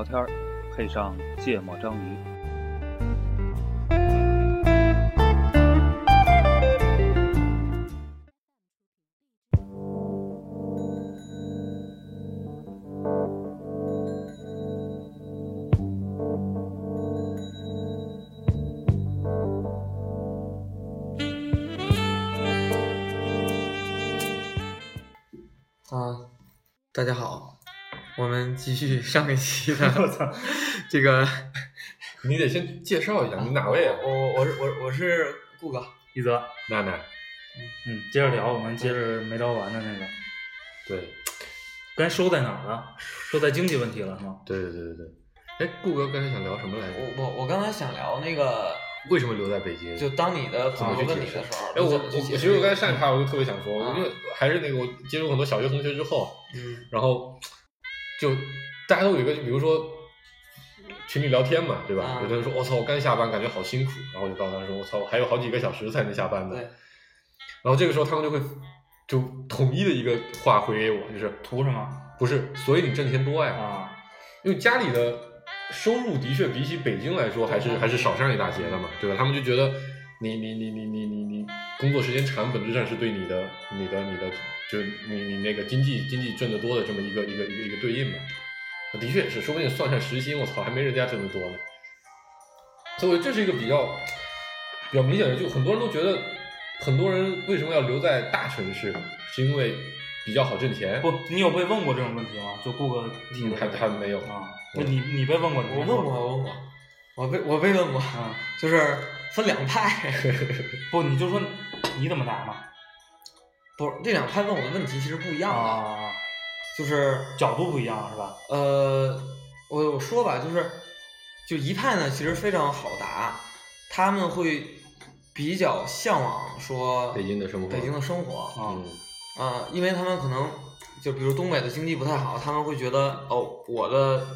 聊天儿，配上芥末章鱼。继续上一期的我操这个，你得先介绍一下，你哪位啊？我我是我我是顾哥，一泽，娜娜。嗯，接着聊，我们接着没聊完的那个，对，刚才收在哪儿了？收在经济问题了是吗？对对对对对。哎，顾哥刚才想聊什么来着？我我我刚才想聊那个，为什么留在北京？就当你的朋友问你的时候，哎，我我其实我刚才上一趴我就特别想说，啊因为还是那个我接触很多小学同学之后，嗯然后就大家都有一个，就比如说群里聊天嘛，对吧？啊有的人说我操，我刚下班，感觉好辛苦，然后我就告诉他说我操，我还有好几个小时才能下班呢。然后这个时候他们就会就统一的一个话回给我，就是图什么不是，所以你挣钱多呀。啊？因为家里的收入的确比起北京来说，还是还是少上一大截的嘛，对吧？他们就觉得你你你你你你你工作时间长，本质上是对你的你的你的，就你你那个经济经济挣得多的这么一个一个一个一个对应嘛。的确是，说不定算上时薪，我操，还没人家挣得多呢。所以这是一个比较比较明显的，就很多人都觉得，很多人为什么要留在大城市，是因为比较好挣钱。不，你有被问过这种问题吗？就顾哥提嗯，的还还没有。啊？不，你你被问过？我问过，我问过，我被我被问过，啊？就是分两派，不，你就说你怎么答嘛？不是这两派问我的问题其实不一样的，啊，就是角度不一样是吧？呃，我我说吧，就是就一派呢，其实非常好答，他们会比较向往说北京的生活，北京的生活，啊嗯啊、因为他们可能就比如东北的经济不太好，他们会觉得哦，我的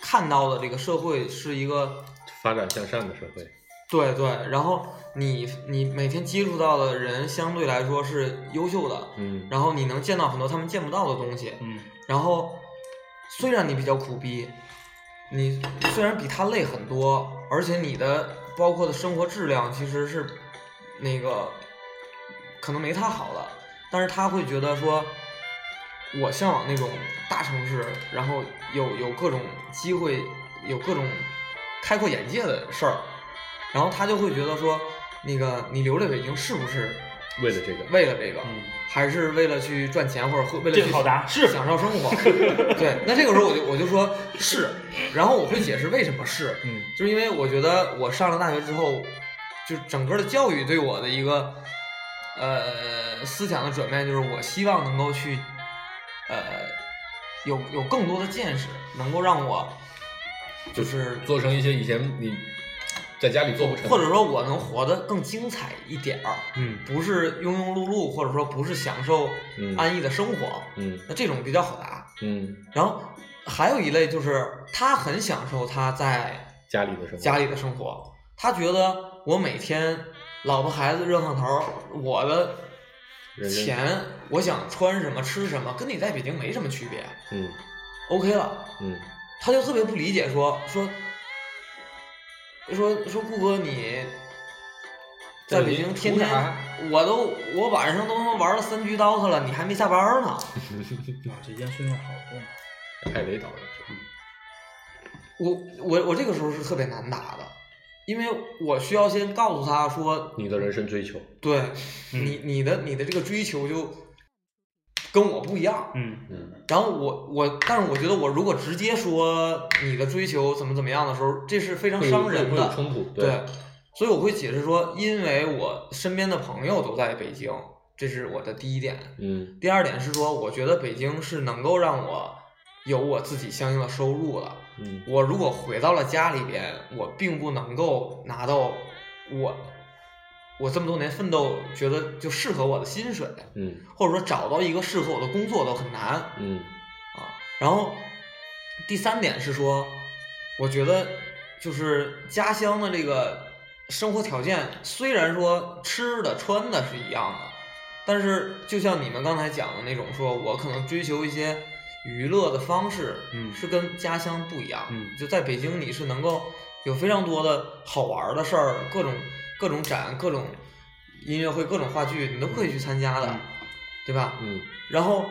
看到的这个社会是一个发展向上的社会，对对，然后你你每天接触到的人相对来说是优秀的，嗯然后你能见到很多他们见不到的东西，嗯。然后虽然你比较苦逼，你虽然比他累很多，而且你的包括的生活质量其实是那个可能没他好的，但是他会觉得说，我向往那种大城市，然后有有各种机会，有各种开阔眼界的事儿，然后他就会觉得说，那个你留在北京是不是为了这个，为了这个？嗯，还是为了去赚钱，或者会为了去这个好答是享受生活。对，那这个时候我就我就说是，然后我会解释为什么是，嗯就是因为我觉得我上了大学之后，就整个的教育对我的一个呃思想的转变，就是我希望能够去呃有有更多的见识，能够让我就是做成一些以前你在家里做不成，或者说我能活得更精彩一点儿，嗯。不是庸庸碌碌，或者说不是享受嗯。安逸的生活。嗯。那这种比较好答。嗯。然后还有一类就是他很享受他在家里的生活，家里的生活，他觉得我每天老婆孩子热炕头，我的钱我想穿什么吃什么，跟你在北京没什么区别嗯，OK 了。嗯。他就特别不理解说说说说说顾哥你。在北京天天，我都我晚上都他妈玩了三局 DOTA 了，你还没下班呢。啊，这烟熏的好重。太雷导了，我我我这个时候是特别难打的，因为我需要先告诉他说，你的人生追求，对嗯你你的你的这个追求就跟我不一样。嗯嗯然后我我，但是我觉得我如果直接说你的追求怎么怎么样的时候，这是非常伤人会有的。冲突，对，所以我会解释说，因为我身边的朋友都在北京，这是我的第一点。嗯第二点是说，我觉得北京是能够让我有我自己相应的收入了。嗯我如果回到了家里边，我并不能够拿到我我这么多年奋斗觉得就适合我的薪水，嗯或者说找到一个适合我的工作都很难嗯啊。然后第三点是说，我觉得就是家乡的这个生活条件，虽然说吃的穿的是一样的，但是就像你们刚才讲的那种，说我可能追求一些娱乐的方式嗯是跟家乡不一样。嗯就在北京，你是能够有非常多的好玩儿的事儿，各种各种展、各种音乐会、各种话剧，你都可以去参加的，嗯对吧？嗯然后，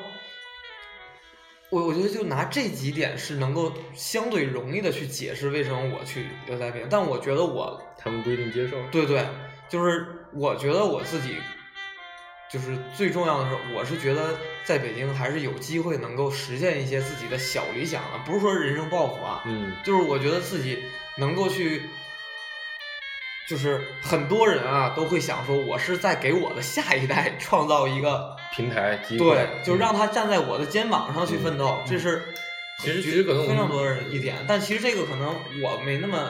我我觉得就拿这几点是能够相对容易的去解释为什么我去留在北京，但我觉得我他们不一定接受。对对，就是我觉得我自己，就是最重要的是，我是觉得在北京还是有机会能够实现一些自己的小理想的，不是说人生抱负啊，嗯就是我觉得自己能够去，就是很多人啊都会想说，我是在给我的下一代 创造一个，平台机会，对，就让嗯他站在我的肩膀上去奋斗，这是其实其实可能非常多人一点，但其实这个可能我没那么。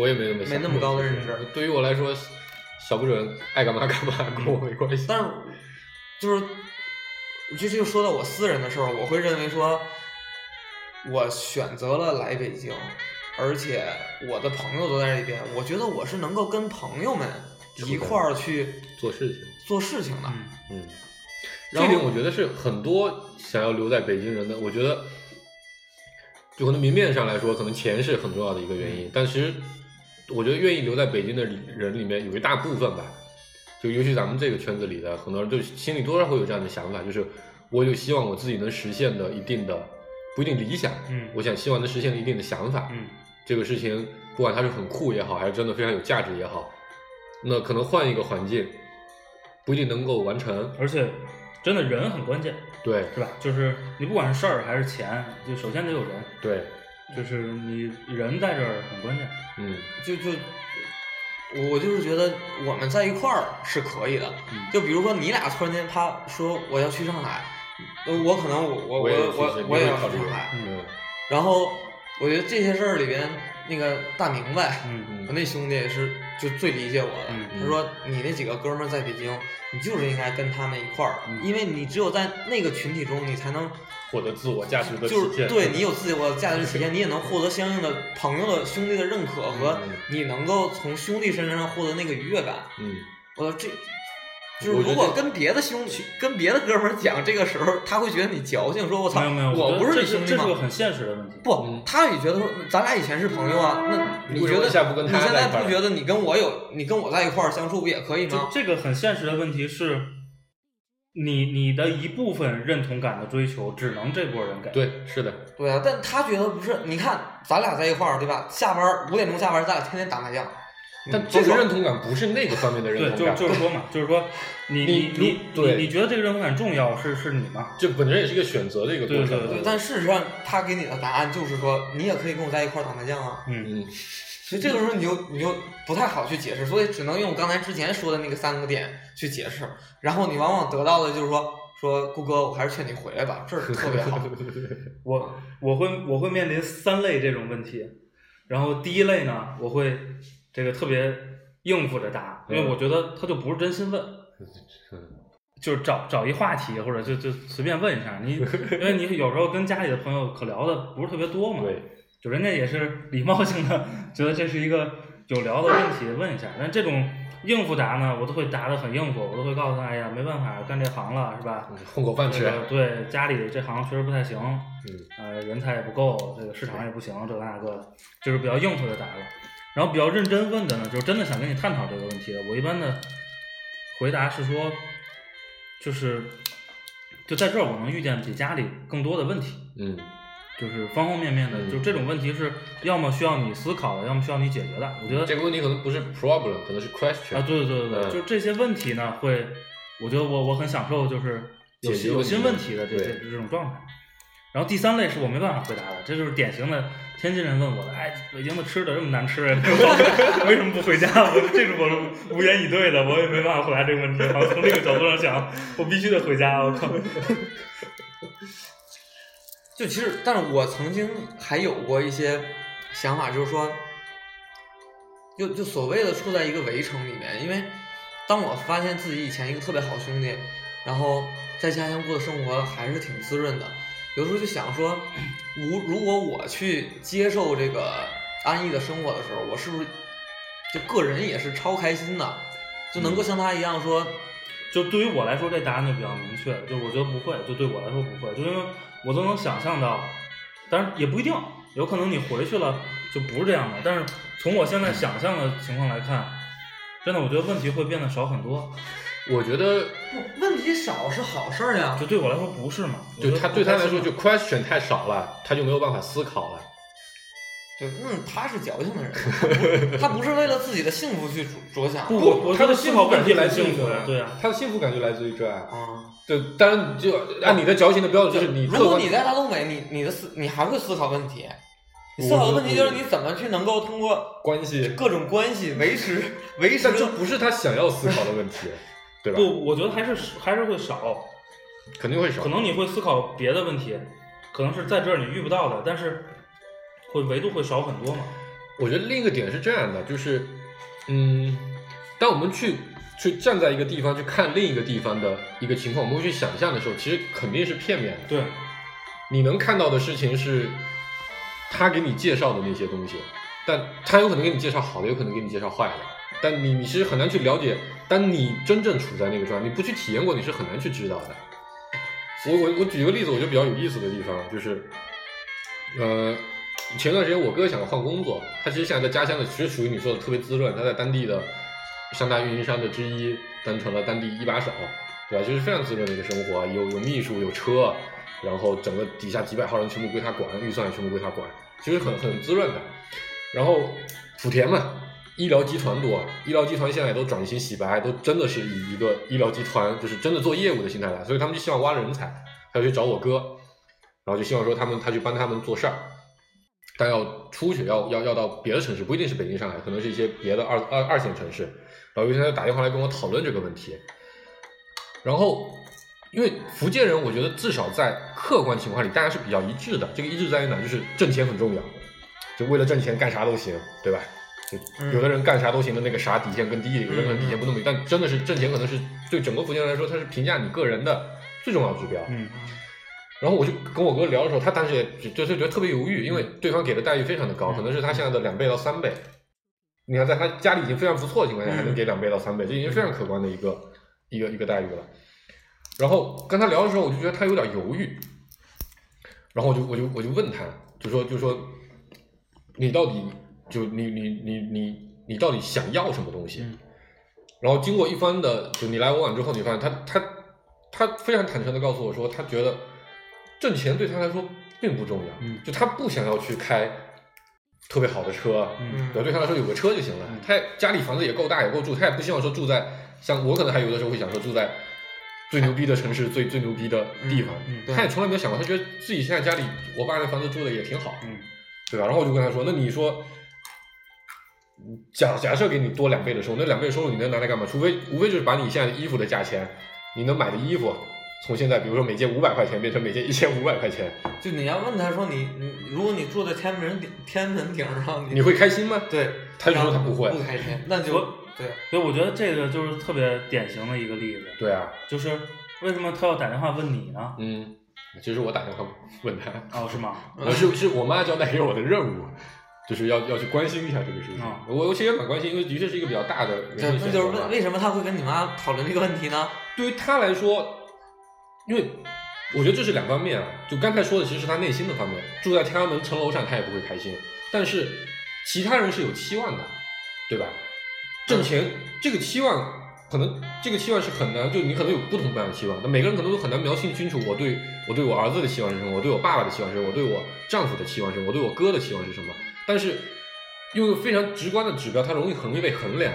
我也没那么没那么高的认知对于我来说，小不准爱干嘛干嘛，跟我没关系。但是就是，这就说到我私人的时候，我会认为说，我选择了来北京，而且我的朋友都在这边，我觉得我是能够跟朋友们一块儿去做事情，做事情的。嗯。嗯，然后这点我觉得是很多想要留在北京人的，我觉得，就可能明面上来说，可能钱是很重要的一个原因，但其实我觉得愿意留在北京的人里面有一大部分吧，就尤其咱们这个圈子里的，很多人就心里多少会有这样的想法，就是我有希望我自己能实现的一定的不一定理想，嗯。我想希望能实现一定的想法，嗯这个事情不管它是很酷也好，还是真的非常有价值也好，那可能换一个环境不一定能够完成，而且真的人很关键，对是吧？就是你不管是事儿还是钱，就首先得有人，对，就是你人在这儿很关键。嗯就就我我就是觉得我们在一块儿是可以的。嗯就比如说你俩突然间他说我要去上海，呃我可能我我我我我也要去上海，嗯然后我觉得这些事儿里边那个大明白，嗯我那兄弟是就最理解我的。嗯他说：“你那几个哥们儿在北京，你就是应该跟他们一块儿，嗯因为你只有在那个群体中，你才能获得自我价值的体就是现，对你有自我价值体现，你也能获得相应的朋友的兄弟的认可和嗯你能够从兄弟身上获得那个愉悦感。嗯我这就是如果跟别的兄弟、跟别的哥们儿讲，这个时候他会觉得你矫情，说我操，没有没有，我不是你兄弟吗这是个？很现实的问题。不嗯，他也觉得说，咱俩以前是朋友啊，那你觉得你现在不觉得你跟我有，你跟我在一块儿相处不也可以吗？就这个很现实的问题是，你你的一部分认同感的追求，只能这波人给。对，是的，对啊，但他觉得不是，你看咱俩在一块儿，对吧？下班儿五点钟下班儿，咱俩天天打麻将。但这个认同感不是那个方面的认对，就同感，就是说嘛，就是说你你你你对。你你觉得这个认同感重要，是是你吗？这本身也是一个选择的一个过程，对对对，但事实上他给你的答案就是说，你也可以跟我在一块儿打麻将啊。嗯，嗯。所以这个时候你就你就不太好去解释，所以只能用刚才之前说的那个三个点去解释，然后你往往得到的就是说说顾哥，我还是劝你回来吧，这儿特别好。我我会我会面临三类这种问题，然后第一类呢，我会这个特别应付着答，因为嗯我觉得他就不是真心问，就是找找一话题或者就就随便问一下你，因为你有时候跟家里的朋友可聊的不是特别多嘛，对，就人家也是礼貌性的觉得这是一个有聊的问题问一下，但这种应付答呢，我都会答的很应付，我都会告诉他，哎呀，没办法，干这行了是吧？混口饭吃，这个对家里这行确实不太行，嗯呃，人才也不够，这个市场也不行，这个那个，就是比较应付的答了。然后比较认真问的呢，就是真的想跟你探讨这个问题的。我一般的回答是说，就是就在这儿我能遇见比家里更多的问题，嗯就是方方面面的，嗯就这种问题是要么需要你思考的，要么需要你解决的。我觉得这个问题可能不是 problem，可能是 question 啊，对对对对对，嗯就这些问题呢，会，我觉得我我很享受，就是有有新问题的这这这种状态。然后第三类是我没办法回答的，这就是典型的天津人问我的，哎，北京的吃的这么难吃，为什么不回家？我这是我无言以对的，我也没办法回答这个问题。好像从这个角度上讲，我必须得回家。我靠，就其实，但是我曾经还有过一些想法，就是说，就就所谓的处在一个围城里面，因为当我发现自己以前一个特别好兄弟，然后在家乡过的生活还是挺滋润的，有时候就想说，如如果我去接受这个安逸的生活的时候，我是不是就个人也是超开心的，就能够像他一样说，就对于我来说，这答案就比较明确，就我觉得不会，就对我来说不会，就因为我都能想象到，当然也不一定，有可能你回去了就不是这样的。但是从我现在想象的情况来看，真的我觉得问题会变得少很多。我觉得不，问题少是好事儿呀。就对我来说不是嘛？就他对他来说就 question 太少了，他就没有办法思考了。对，嗯，他是矫情的人，他不是为了自己的幸福去着着想。不，他的觉得思考问题来幸福自于对啊。他的幸福感就来自于这爱。啊，对，当然就按你的矫情的标准，就是你如果你在大东北，你你的思你还会思考问题。你思考的问题就是你怎么去能够通过关系，各种关系维持维持但这不是他想要思考的问题，对吧？不，我觉得还是还是会少，肯定会少可。能你会思考别的问题，可能是在这儿你遇不到的，但是会维度会少很多嘛。我觉得另一个点是这样的，就是，嗯，当我们去去站在一个地方去看另一个地方的一个情况，我们会去想象的时候，其实肯定是片面的。对，你能看到的事情是他给你介绍的那些东西，但他有可能给你介绍好的，有可能给你介绍坏的。但你你其实很难去了解，但你真正处在那个状态，你不去体验过，你是很难去知道的。我我我举个例子，我觉得比较有意思的地方就是，呃，前段时间我哥想要换工作，他其实现在在家乡的，其实属于你说的特别滋润，他在当地的三大运营商的之一当成了当地一把手，对吧？就是非常滋润的一个生活，有有秘书，有车，然后整个底下几百号人全部归他管，预算也全部归他管，其实很很滋润的。然后莆田嘛，医疗集团多，医疗集团现在都转型洗白，都真的是以一个医疗集团就是真的做业务的心态来，所以他们就希望挖人才，他就去找我哥，然后就希望说他们他去帮他们做事儿。但要出去，要要要到别的城市，不一定是北京、上海，可能是一些别的二二二线城市。然后有一天他打电话来跟我讨论这个问题，然后因为福建人，我觉得至少在客观情况里，大家是比较一致的。这个一致在于哪？就是挣钱很重要，就为了挣钱干啥都行，对吧？有的人干啥都行的那个啥底线更低，有的人底线不那么低，但真的是挣钱可能是对整个福建人来说，它是评价你个人的最重要的指标。嗯，然后我就跟我哥聊的时候，他当时也就是觉得特别犹豫，因为对方给的待遇非常的高，可能是他现在的两倍到三倍。你看，在他家里已经非常不错的情况下，还能给两倍到三倍，这已经非常可观的一个一个一个待遇了。然后跟他聊的时候，我就觉得他有点犹豫。然后我就我就我就问他，就说就说你到底就你你你你你到底想要什么东西？嗯然后经过一番的就你来我往之后，你发现他他他非常坦诚的告诉我说，他觉得挣钱对他来说并不重要，嗯就他不想要去开特别好的车，嗯对，对他来说有个车就行了。嗯他家里房子也够大也够住，他也不希望说住在像我可能还有的时候会想说住在最牛逼的城市、最最牛逼的地方，嗯对他也从来没有想过，他觉得自己现在家里我爸那房子住的也挺好，嗯对吧？然后我就跟他说，那你说。假假设给你多两倍的收入，那两倍收入你能拿来干嘛？除非无非就是把你现在衣服的价钱，你能买的衣服，从现在比如说每件五百块钱变成每件一千五百块钱，就你要问他说你你，如果你住在天安门顶天安门顶上，你会开心吗？对，他就说他不会不开心，那就对，所以我觉得这个就是特别典型的一个例子，对啊，就是为什么他要打电话问你呢？嗯，其实我打电话问他，哦，是吗？我是是我妈交代给我的任务，就是要要去关心一下这个事情。啊我我其实也蛮关心，因为的确是一个比较大的人这生选那就是择嘛为为什么他会跟你妈讨论这个问题呢？对于他来说，因为我觉得这是两方面啊。就刚才说的，其实是他内心的方面。住在天安门城楼上，他也不会开心。但是其他人是有期望的，对吧？挣钱、这个期望，可能这个期望是很难，就你可能有不同不一样的期望。那每个人可能都很难描述清楚，我对我对我儿子的期望是什么，我对我爸爸的期望是什么，我对我丈夫的期望是什么，我对我哥的期望是什么。但是用一个非常直观的指标，它容易很容易被衡量。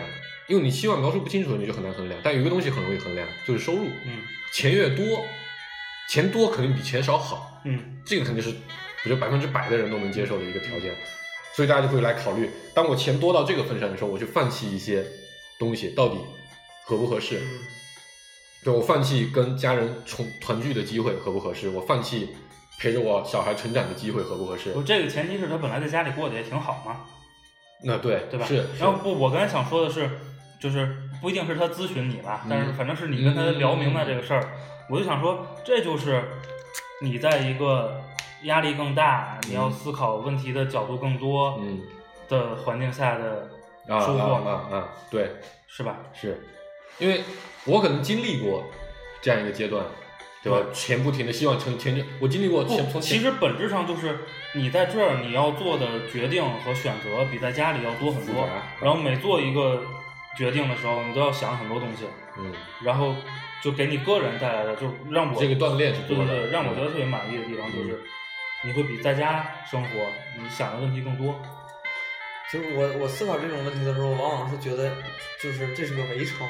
因为你期望描述不清楚，你就很难衡量。但有一个东西很容易衡量，就是收入。嗯钱越多，钱多肯定比钱少好，嗯这个肯定是我觉得百分之百的人都能接受的一个条件。所以大家就会来考虑，当我钱多到这个份上的时候，我去放弃一些东西，到底合不合适？嗯对我放弃跟家人重团聚的机会合不合适？我放弃陪着我小孩成长的机会合不合适不？这个前提是他本来在家里过得也挺好嘛，那对对吧？是，然后不，我刚才想说的是，就是不一定是他咨询你吧，但是嗯反正是你跟他聊明白这个事儿，我就想说，这就是你在一个压力更大，你要思考问题的角度更多嗯的环境下的啊收获啊啊啊，对，是吧？是因为我可能经历过这样一个阶段，对吧？钱不停的希望成钱就，我经历过前不，从前其实本质上就是你在这儿你要做的决定和选择比在家里要多很多。然后每做一个决定的时候，你都要想很多东西，嗯，然后就给你个人带来的，就让我这个锻炼是多的，对对对，让我觉得特别满意的地方就是，你会比在家生活你想的问题更多。就是我我思考这种问题的时候，往往是觉得，就是这是个围城，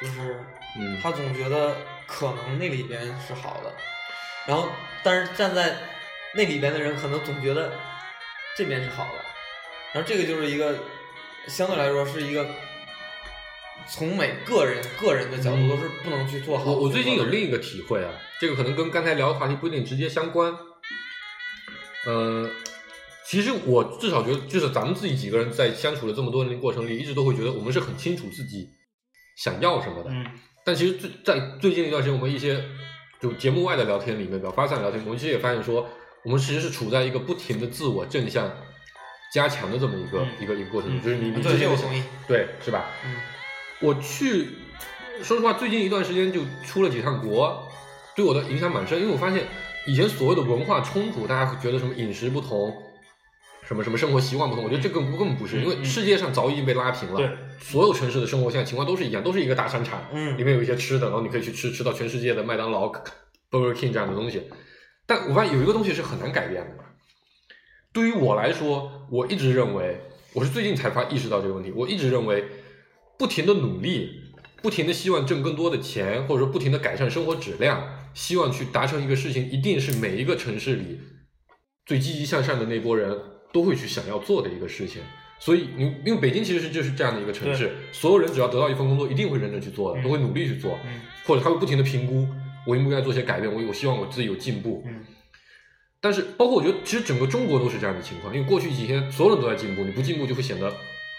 就是嗯。他总觉得可能那里边是好的，然后但是站在那里边的人可能总觉得这边是好的，然后这个就是一个相对来说是一个从每个人个人的角度都是不能去做好。我我最近有另一一个体会啊，这个可能跟刚才聊的话题不一定直接相关。呃，其实我至少觉得，就是咱们自己几个人在相处了这么多年的过程里，一直都会觉得我们是很清楚自己想要什么的。嗯但其实最在最近一段时间，我们一些就节目外的聊天里面，比较发散聊天，我们其实也发现说，我们其实是处在一个不停的自我正向加强的这么一个、嗯一个一个过程就是你你对之前的这我同意对是吧？嗯我去，说实话，最近一段时间就出了几趟国，对我的影响蛮深。因为我发现以前所谓的文化冲突，大家会觉得什么饮食不同，什么什么生活习惯不同，我觉得这根本根本不是，因为世界上早已经被拉平了。对，所有城市的生活现在情况都是一样，都是一个大商场，嗯里面有一些吃的，然后你可以去吃吃到全世界的麦当劳、Burger King 这样的东西。但我发现有一个东西是很难改变的。对于我来说，我一直认为，我是最近才发意识到这个问题。我一直认为，不停的努力，不停的希望挣更多的钱，或者说不停的改善生活质量，希望去达成一个事情，一定是每一个城市里最积极向上的那波人都会去想要做的一个事情。所以，你因为北京其实是就是这样的一个城市，所有人只要得到一份工作，一定会认真去做的，嗯。都会努力去做，嗯。或者他会不停的评估我应不应该做些改变，我我希望我自己有进步。嗯。但是，包括我觉得，其实整个中国都是这样的情况，因为过去几天所有人都在进步，你不进步就会显得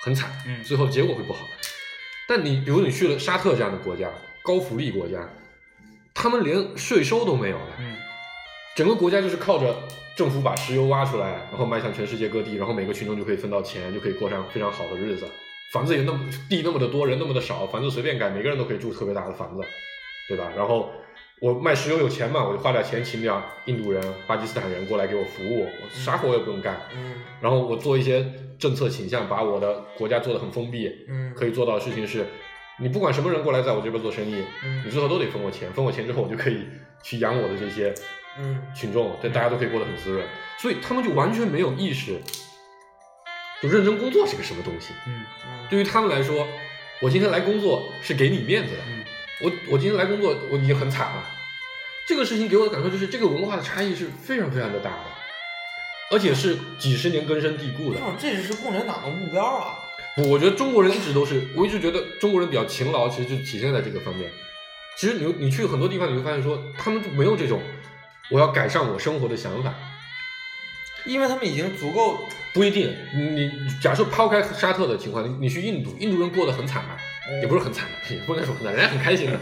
很惨，嗯。最后结果会不好。但你比如你去了沙特这样的国家，高福利国家，他们连税收都没有了，嗯整个国家就是靠着政府把石油挖出来，然后卖向全世界各地，然后每个群众就可以分到钱，就可以过上非常好的日子。房子也那么地那么的多，人那么的少，房子随便盖，每个人都可以住特别大的房子，对吧？然后我卖石油有钱嘛，我就花点钱请点印度人、巴基斯坦人过来给我服务，我啥活也不用干。嗯然后我做一些政策倾向，把我的国家做得很封闭，嗯可以做到的事情是，你不管什么人过来在我这边做生意，嗯你最后都得分我钱，分我钱之后，我就可以去养我的这些嗯群众，对大家都可以过得很滋润，所以他们就完全没有意识，就认真工作是个什么东西。嗯嗯对于他们来说，我今天来工作是给你面子的，嗯我我今天来工作我已经很惨了，这个事情给我的感受就是这个文化的差异是非常非常的大的，而且是几十年根深蒂固的这。种这是共产党的目标啊！我我觉得中国人一直都是，我一直觉得中国人比较勤劳，其实就体现在这个方面。其实你你去很多地方，你会发现说，他们就没有这种我要改善我生活的想法。因为他们已经足够，不一定，你你假设抛开沙特的情况，你你去印度，印度人过得很惨吧？也不是很惨的，也不能说很惨，人家很开心的。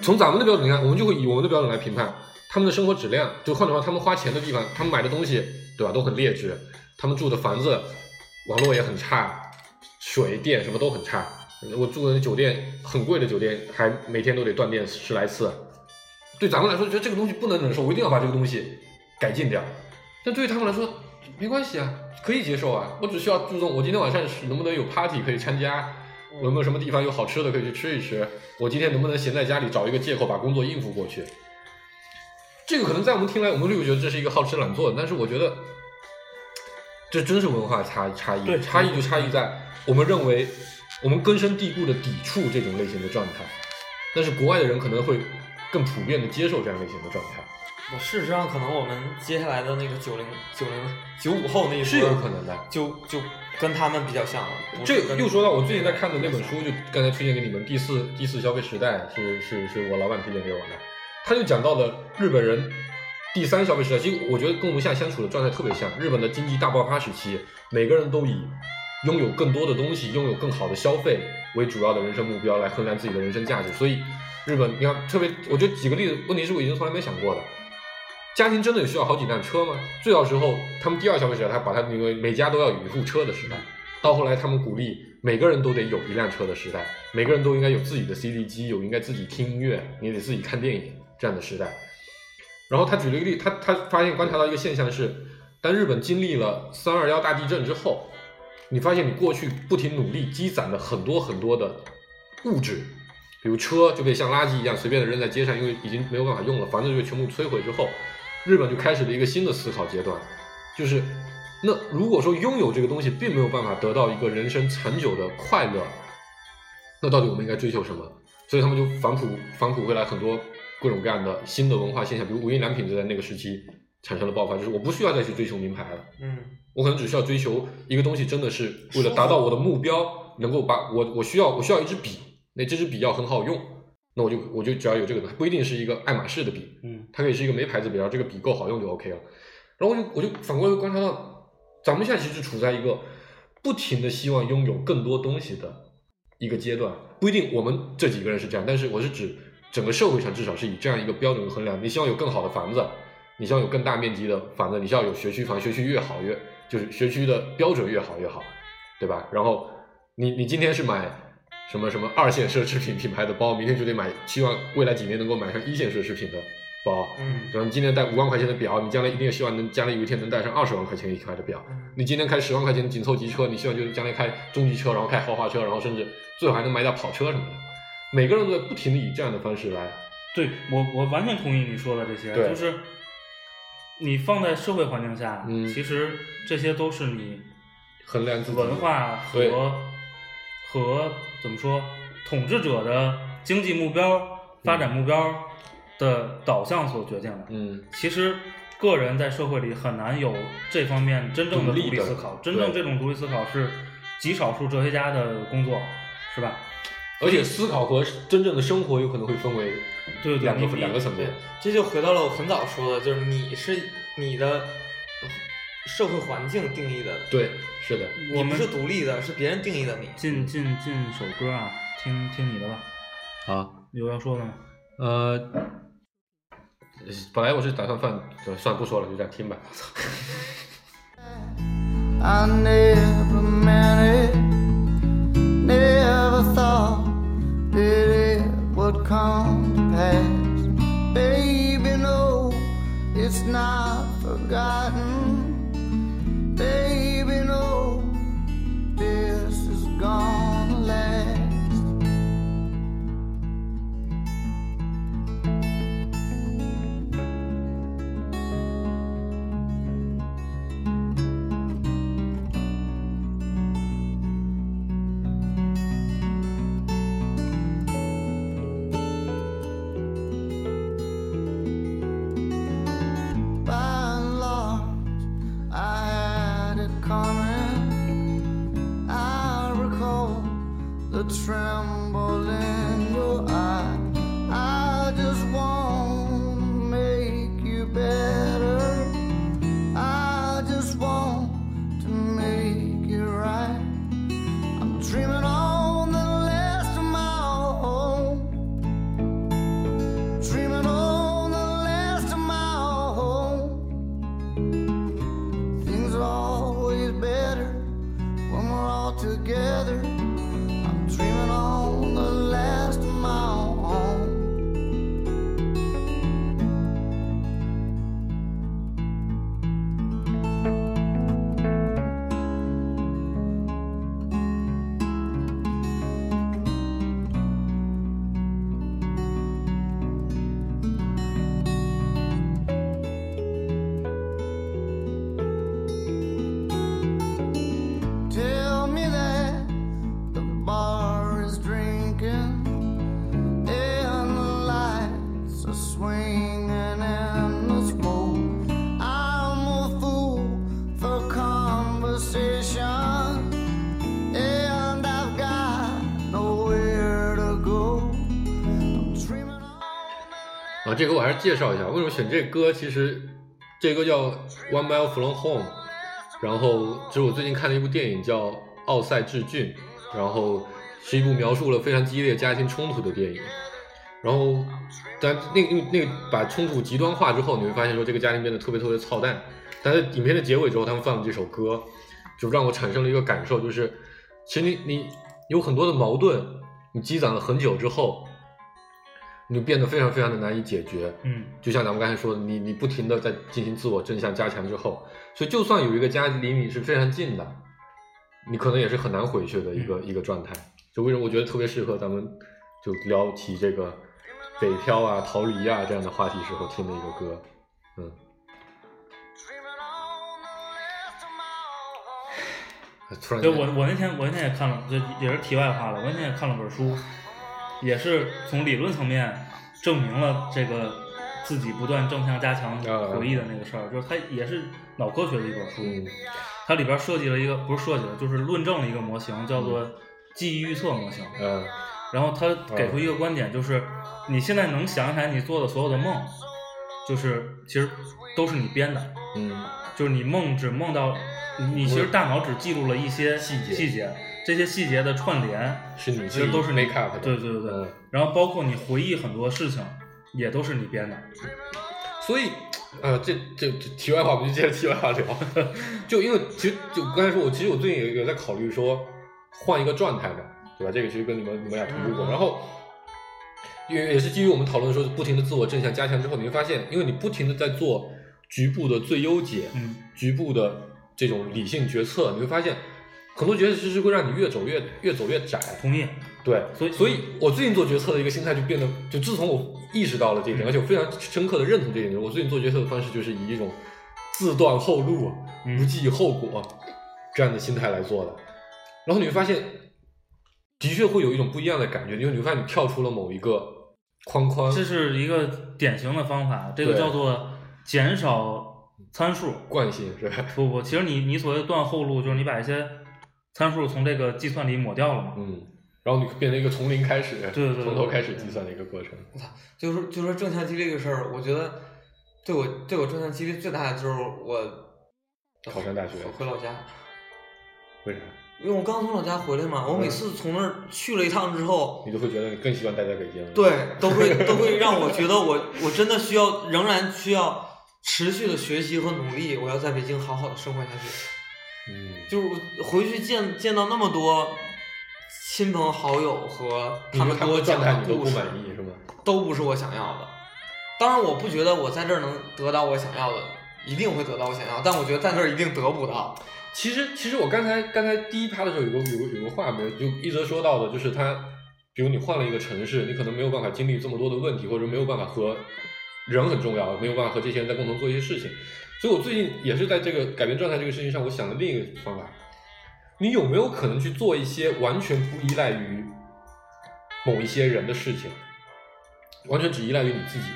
从咱们的标准来看，我们就会以我们的标准来评判他们的生活质量。就换句话，他们花钱的地方，他们买的东西，对吧，都很劣质。他们住的房子，网络也很差，水电什么都很差。我住的酒店很贵的酒店，还每天都得断电十来次。对咱们来说，觉得这个东西不能忍受，我一定要把这个东西改进掉。但对于他们来说，没关系啊，可以接受啊。我只需要注重我今天晚上是能不能有 party 可以参加，我有没有什么地方有好吃的可以去吃一吃。我今天能不能闲在家里找一个借口把工作应付过去？这个可能在我们听来，我们就会觉得这是一个好吃懒做的，但是我觉得这真是文化差差异。对差异就差异在我们认为我们根深蒂固的抵触这种类型的状态，但是国外的人可能会更普遍的接受这样类型的状态，我事实上可能我们接下来的那个九零九零九五后那一波是有可能的。就就跟他们比较像了。这又说到我最近在看的那本书，就刚才推荐给你们，《第四第四消费时代》是是是我老板推荐给我的，他就讲到了日本人第三消费时代，其实我觉得跟我们现在相处的状态特别像。日本的经济大爆发时期，每个人都以拥有更多的东西、拥有更好的消费为主要的人生目标来衡量自己的人生价值，所以日本你看特别，我觉得几个例子，问题是我以前从来没想过的。家庭真的有需要好几辆车吗？最早时候，他们第二消费时代，他把它那个每家都要有一部车的时代。到后来，他们鼓励每个人都得有一辆车的时代，每个人都应该有自己的 CD 机，有应该自己听音乐，你得自己看电影，这这样的时代。然后他举了一个例，他他发现观察到一个现象是，当日本经历了三二幺大地震之后，你发现你过去不停努力积攒了很多很多的物质，比如车就被像垃圾一样随便的扔在街上，因为已经没有办法用了，房子就被全部摧毁之后，日本就开始了一个新的思考阶段，就是那如果说拥有这个东西并没有办法得到一个人生长久的快乐，那到底我们应该追求什么？所以他们就反哺反哺回来很多各种各样的新的文化现象，比如无印良品就在那个时期产生了爆发，就是我不需要再去追求名牌了。嗯我可能只需要追求一个东西，真的是为了达到我的目标，能够把我我需要我需要一支笔，那这支笔要很好用，那我就我就只要有这个，不一定是一个爱马仕的笔，嗯它可以是一个没牌子笔，然后这个笔够好用就 OK 了。然后我就我就反过来观察到，咱们现在其实处在一个不停的希望拥有更多东西的一个阶段，不一定我们这几个人是这样，但是我是指整个社会上至少是以这样一个标准衡量，你希望有更好的房子，你希望有更大面积的房子，你希望有学区房，学区越好越就是学区的标准越好越好，对吧？然后你你今天是买什么什么二线奢侈品品牌的包，明天就得买，希望未来几年能够买上一线奢侈品的包。嗯然后你今天戴五万块钱的表，你将来一定希望能将来有一天能戴上二十万块钱一块的表。嗯你今天开十万块钱的紧凑级车，你希望就是将来开中级车，然后开豪华车，然后甚至最好还能买点跑车什么的。每个人都在不停的以这样的方式来，对我我完全同意你说的这些，对就是你放在社会环境下，嗯。其实这些都是你衡量文化对。和和怎么说统治者的经济目标、发展目标的导向所决定的。嗯。其实个人在社会里很难有这方面真正的独独立思考，真正这种独立思考是极少数哲学家的工作，是吧？而且思考和真正的生活有可能会分为两个两个层面。，这就回到了我很早说的，就是你是你的社会环境定义的，对，是的，我们你不是独立的，是别人定义的你。进进进首歌啊，听听你的吧，好，有要说的吗？呃，本来我是打算放，呃算了不说了，就这样听吧。I never come. Baby, no, it's not forgotten. 这歌我还是介绍一下，为什么选这歌？其实这歌叫《One Mile from Home》，然后就是我最近看了一部电影叫《奥赛治俊》，然后是一部描述了非常激烈家庭冲突的电影。然后，但那那那个把冲突极端化之后，你会发现说这个家庭变得特别特别操蛋。但是影片的结尾之后，他们放了这首歌，就让我产生了一个感受，就是其实你你有很多的矛盾，你积攒了很久之后，你就变得非常非常的难以解决。嗯就像咱们刚才说的，你你不停的在进行自我正向加强之后，所以就算有一个家离你是非常近的，你可能也是很难回去的一个、一个状态。就为什么我觉得特别适合咱们就聊起这个北漂啊、逃离啊这样的话题时候听的一个歌，嗯。突然间，对我我那天我那天也看了，这也是题外话了。我那天也看了本书，也是从理论层面证明了这个自己不断正向加强啊回忆的那个事儿，就是它也是脑科学的一本书。嗯它里边设计了一个不是设计了，就是论证了一个模型，叫做记忆预测模型。嗯然后他给出一个观点，就是你现在能想起来你做的所有的梦，就是其实都是你编的，嗯就是你梦只梦到你你其实大脑只记录了一些细节细节，这些细节的串联是你其实都是你 make up 的，对对对对嗯，然后包括你回忆很多事情，也都是你编的。所以，呃，这这这题外话，我们就接着题外话聊。就因为其实就刚才说，我其实我最近有有在考虑说换一个状态嘛，对吧？这个其实跟你们你们俩同步过。嗯然后，也也是基于我们讨论说，不停的自我正向加强之后，你会发现，因为你不停的在做局部的最优解，嗯局部的这种理性决策，你会发现很多决策其实会让你越走越越走越窄。同意。对，所以所以我最近做决策的一个心态就变得，就自从我意识到了这一点，嗯而且我非常深刻的认同这一点，我最近做决策的方式就是以一种自断后路、嗯不计后果这样的心态来做的。然后你会发现，的确会有一种不一样的感觉，因为你会发现你跳出了某一个框框，这是一个典型的方法，这个叫做减少参数。惯性是吧？不不，其实你你所谓的断后路，就是你把一些参数从这个计算里抹掉了嘛。嗯，然后你变成一个从零开始，对对对从头开始计算的一个过程。我操就是说就是说正向激励这个事儿，我觉得对我对我正向激励最大的就是我考上大学回老家，为啥？因为我刚从老家回来嘛，我每次从那儿去了一趟之后，你都会觉得你更希望待在北京？对，都会都会让我觉得我我真的需要，仍然需要持续的学习和努力，我要在北京好好的生活下去。嗯，就是我回去见见到那么多亲朋好友和他们他们的给我讲状态你都不的故事，满意是吗？都不是我想要的。当然，我不觉得我在这儿能得到我想要的，一定会得到我想要，但我觉得在那儿一定得不到。其实，其实我刚才刚才第一趴的时候有个有个有个话没有，就一直说到的，就是他，比如你换了一个城市，你可能没有办法经历这么多的问题，或者没有办法和人很重要，没有办法和这些人在共同做一些事情。所以我最近也是在这个改变状态这个事情上，我想了另一个方法，你有没有可能去做一些完全不依赖于某一些人的事情，完全只依赖于你自己？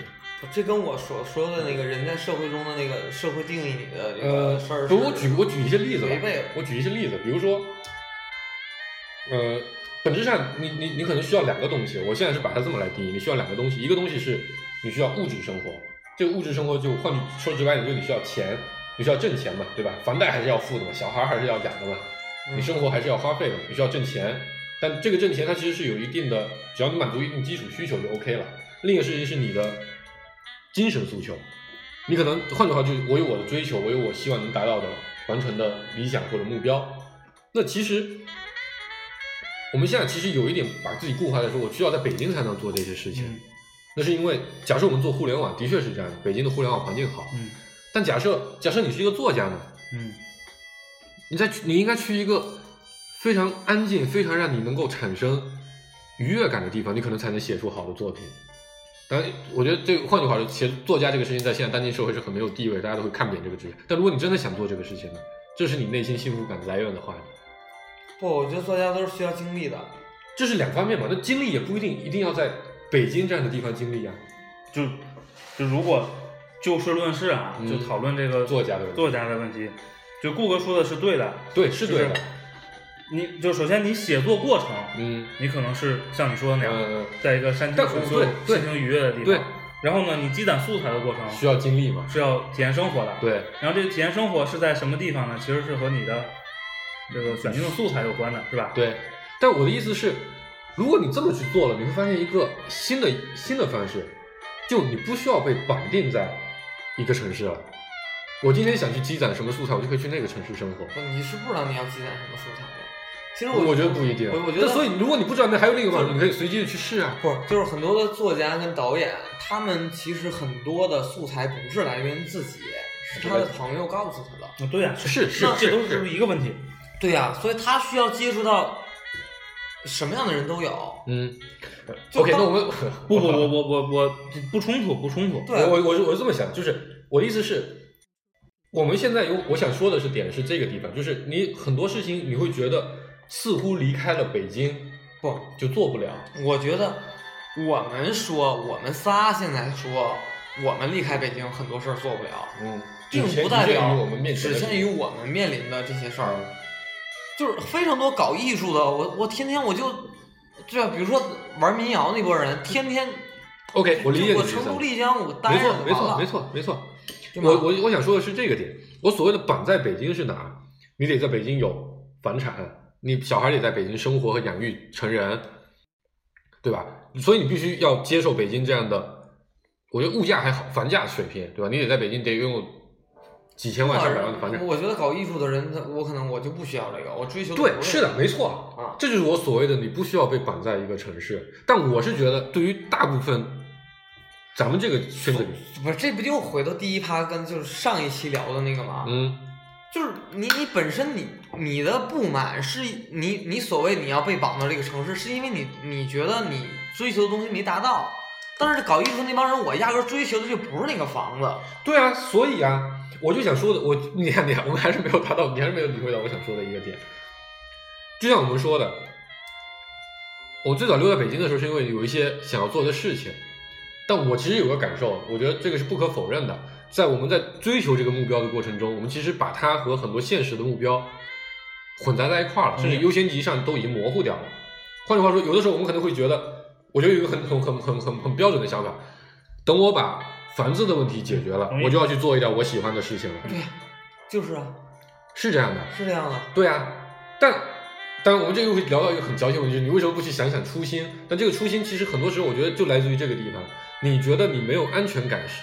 这跟我所说的那个人在社会中的那个社会定义你的这呃个事儿，不，我举我举一些例子吧。我举一些例子，比如说，呃，本质上你你你可能需要两个东西，我现在是把它这么来定义，你需要两个东西，一个东西是你需要物质生活，这个物质生活就换句说直白点，就是你需要钱，你需要挣钱嘛，对吧？房贷还是要付的嘛，小孩还是要养的嘛，你生活还是要花费的，你需要挣钱，但这个挣钱它其实是有一定的，只要你满足一定基础需求就 OK 了。另一个事情是你的精神诉求，你可能换句话就是我有我的追求，我有我希望能达到的完成的理想或者目标。那其实我们现在其实有一点把自己固化在说，我需要在北京才能做这些事情。嗯那是因为假设我们做互联网，的确是这样的，北京的互联网环境好。嗯但假设假设你是一个作家呢，嗯你在你应该去一个非常安静、非常让你能够产生愉悦感的地方，你可能才能写出好的作品。当然，我觉得这个换句话说，写作家这个事情在现在当今社会是很没有地位，大家都会看扁这个职业。但如果你真的想做这个事情呢，这是你内心幸福感来源的话，不，我觉得作家都是需要经历的。这是两方面嘛。那经历也不一定一定要在北京这样的地方经历啊。就就如果就事论事啊，嗯就讨论这个作家的问题作家的问题，就顾哥说的是对的，对，是对的。你就首先你写作过程，嗯你可能是像你说的那样，嗯，在一个山清但水秀、对对心情愉悦的地方。对。然后呢，你积攒素材的过程需要经历嘛。是要体验生活的。。对，然后这个体验生活是在什么地方呢？其实是和你的这个选定的素材有关的，是吧？。对，但我的意思是，如果你这么去做了，你会发现一个新的新的方式，就你不需要被绑定在一个城市了。我今天想去积攒什么素材，我就可以去那个城市生活。不，你是不知道你要积攒什么素材的。其实我觉得不一定。我我觉得那所以如果你不知道，那还有另一个方式，你可以随机的去试啊。不是，就是很多的作家跟导演，他们其实很多的素材不是来源于自己，是他的朋友告诉他的。啊对呀、是是那这都是是一个问题。对呀、所以他需要接触到什么样的人都有。嗯就，OK，那我们 不不，我我我我不冲突，不冲突。对我我我这么想，就是我的意思是，我们现在有我想说的是点是这个地方，就是你很多事情你会觉得似乎离开了北京不，就做不了。我觉得我们说，我们仨现在说，我们离开北京很多事儿做不了，嗯，并不代表只限于我们面临的这些事儿。嗯就是非常多搞艺术的，我我天天我就，对啊，比如说玩民谣那波人，天天 OK，我理解你我成都、。丽江我待没着就完了错没错没，错没错。我我我想说的是这个点，我所谓的绑在北京是哪？你得在北京有房产，你小孩得在北京生活和养育成人，对吧？所以你必须要接受北京这样的，我觉得物价还好，房价水平，对吧？你得在北京得拥有几千万、上百万的房产。我觉得搞艺术的人，他我可能我就不需要这个，我追求对，是的，没错，啊，这就是我所谓的你不需要被绑在一个城市。但我是觉得，对于大部分咱们这个圈子里，不是，这不就回到第一趴跟就是上一期聊的那个吗？嗯，就是你你本身你你的不满是你你所谓你要被绑到这个城市，是因为你你觉得你追求的东西没达到。但是搞艺术那帮人，我压根儿追求的就不是那个房子。对啊，所以啊，我就想说的，我你看你看，我们还是没有达到，你还是没有理会到我想说的一个点。就像我们说的，我最早留在北京的时候，是因为有一些想要做的事情。但我其实有个感受，我觉得这个是不可否认的，在我们在追求这个目标的过程中，我们其实把它和很多现实的目标混杂在一块儿了，甚至优先级上都已经模糊掉了。换句话说，有的时候我们可能会觉得，我觉得有一个很很很很很很标准的想法，等我把房子的问题解决了我就要去做一点我喜欢的事情了。对呀，就是啊，是这样的，是这样的。对啊。但当然，我们这个又会聊到一个很矫情的问题，就是你为什么不去想想初心？但这个初心其实很多时候，我觉得就来自于这个地方。你觉得你没有安全感时，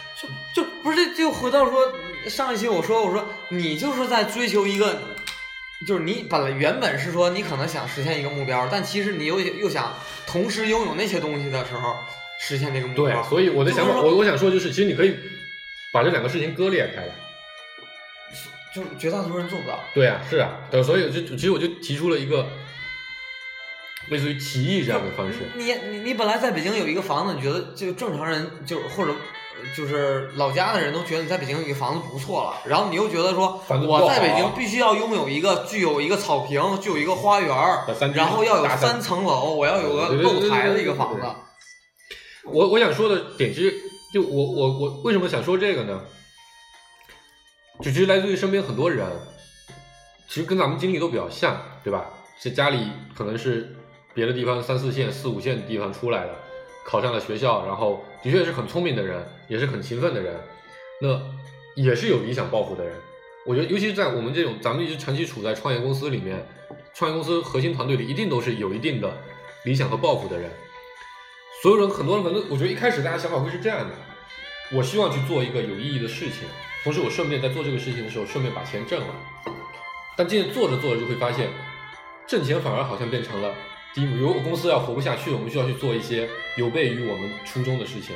就就不是就回到说上一期我说我说你就是在追求一个，就是你本来原本是说你可能想实现一个目标，但其实你又又想同时拥有那些东西的时候实现这个目标。对，所以我的想法，我我想说就是，其实你可以把这两个事情割裂开来。就是绝大多数人做不到。对啊，是啊，对，所以就其实我就提出了一个类似于提议这样的方式。你你你本来在北京有一个房子，你觉得就正常人就或者呃就是老家的人都觉得你在北京有一个房子不错了，然后你又觉得说我在北京必须要拥有一个具有一个草坪，具有一个花园然后要有三三层楼，我要有个露台的一个房子。我我想说的点，其实就我我我为什么想说这个呢？就其实来自于身边很多人，其实跟咱们经历都比较像，对吧？是家里可能是别的地方三四线、四五线地方出来的，考上了学校，然后的确是很聪明的人，也是很勤奋的人，那也是有理想抱负的人。我觉得，尤其是在我们这种咱们一直长期处在创业公司里面，创业公司核心团队里，一定都是有一定的理想和抱负的人。所有人很多人可能，我觉得一开始大家想法会是这样的：我希望去做一个有意义的事情，同时我顺便在做这个事情的时候，顺便把钱挣了。但渐渐做着做着就会发现，挣钱反而好像变成了第一步。如果公司要活不下去，我们需要去做一些有悖于我们初衷的事情。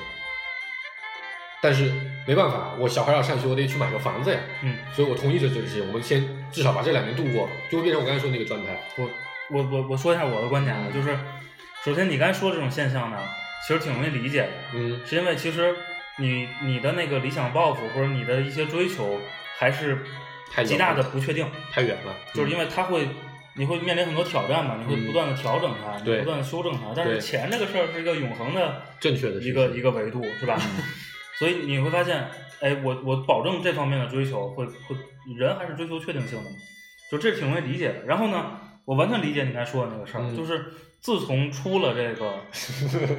但是没办法，我小孩要上学，我得去买个房子呀。嗯，所以我同意这这个事情，我们先至少把这两年度过，就会变成我刚才说的那个状态。我我我我说一下我的观点啊，就是首先你刚才说这种现象呢，其实挺容易理解的，嗯，是因为其实你你的那个理想抱负或者你的一些追求还是太极大的不确定，太远了，就是因为它会。你会面临很多挑战嘛？你会嗯不断的调整它，你不断的修正它。但是钱这个事儿是一个永恒的正确的一个一个维度，是吧？所以你会发现，哎，我我保证这方面的追求会会，人还是追求确定性的嘛，就这挺容易理解的。然后呢，我完全理解你刚才说的那个事儿，嗯就是自从出了这个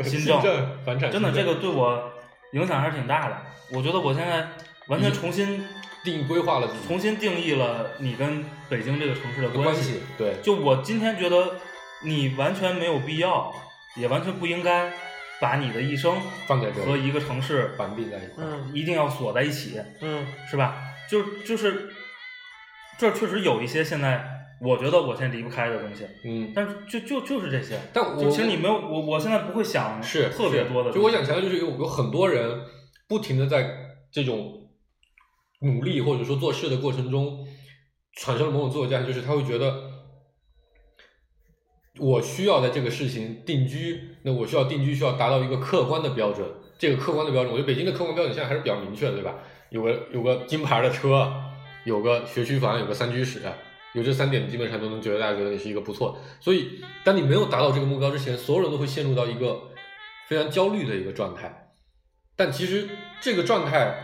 新政政，真的这个对我影响还是挺大的。我觉得我现在完全重新定规划了重新定义了你跟北京这个城市的的关系，对，就我今天觉得，你完全没有必要，也完全不应该把你的一生放在这和一个城市绑定在一块一定要锁在一起，嗯。是吧？就就是这确实有一些现在我觉得我现在离不开的东西，嗯，但是就就就是这些。但我其实你没有我，我现在不会想是特别多的就我想强调，就是有有很多人不停的在这种努力或者说做事的过程中，产生了某种自我价值，就是他会觉得我需要在这个事情定居，那我需要定居需要达到一个客观的标准。这个客观的标准，我觉得北京的客观标准现在还是比较明确的，对吧？有个有个金牌的车，有个学区房，有个三居室，有这三点，基本上都能觉得大家觉得你是一个不错。所以，当你没有达到这个目标之前，所有人都会陷入到一个非常焦虑的一个状态。但其实这个状态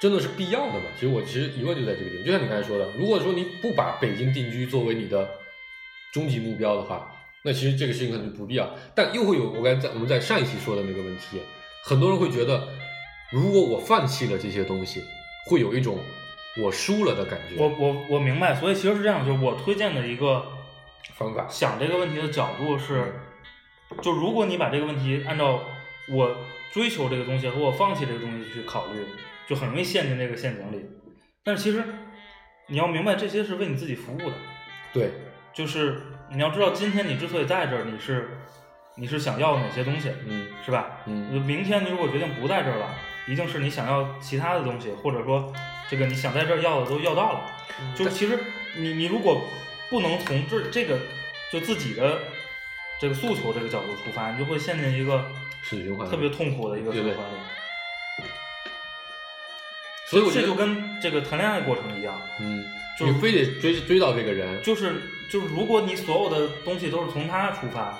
真的是必要的吗？其实我其实疑问就在这个地方。就像你刚才说的，如果说你不把北京定居作为你的终极目标的话，那其实这个事情可能就不必要。但又会有我刚才在我们在上一期说的那个问题，很多人会觉得，如果我放弃了这些东西，会有一种我输了的感觉。我我我明白，所以其实是这样，就是我推荐的一个方法想这个问题的角度是，就如果你把这个问题按照我追求这个东西和我放弃这个东西去考虑，就很容易陷进这个陷阱里。但是其实你要明白，这些是为你自己服务的，对，就是你要知道，今天你之所以在这儿，你是你是想要哪些东西，嗯是吧？嗯明天你如果决定不在这儿了，一定是你想要其他的东西，或者说这个你想在这儿要的都要到了。嗯就其实你你如果不能从这这个就自己的这个诉求这个角度出发，你就会陷进一个是循环特别痛苦的一个循环里。所以我觉得这就跟这个谈恋爱过程一样，嗯，就是你非得追追到这个人，就是就是如果你所有的东西都是从他出发，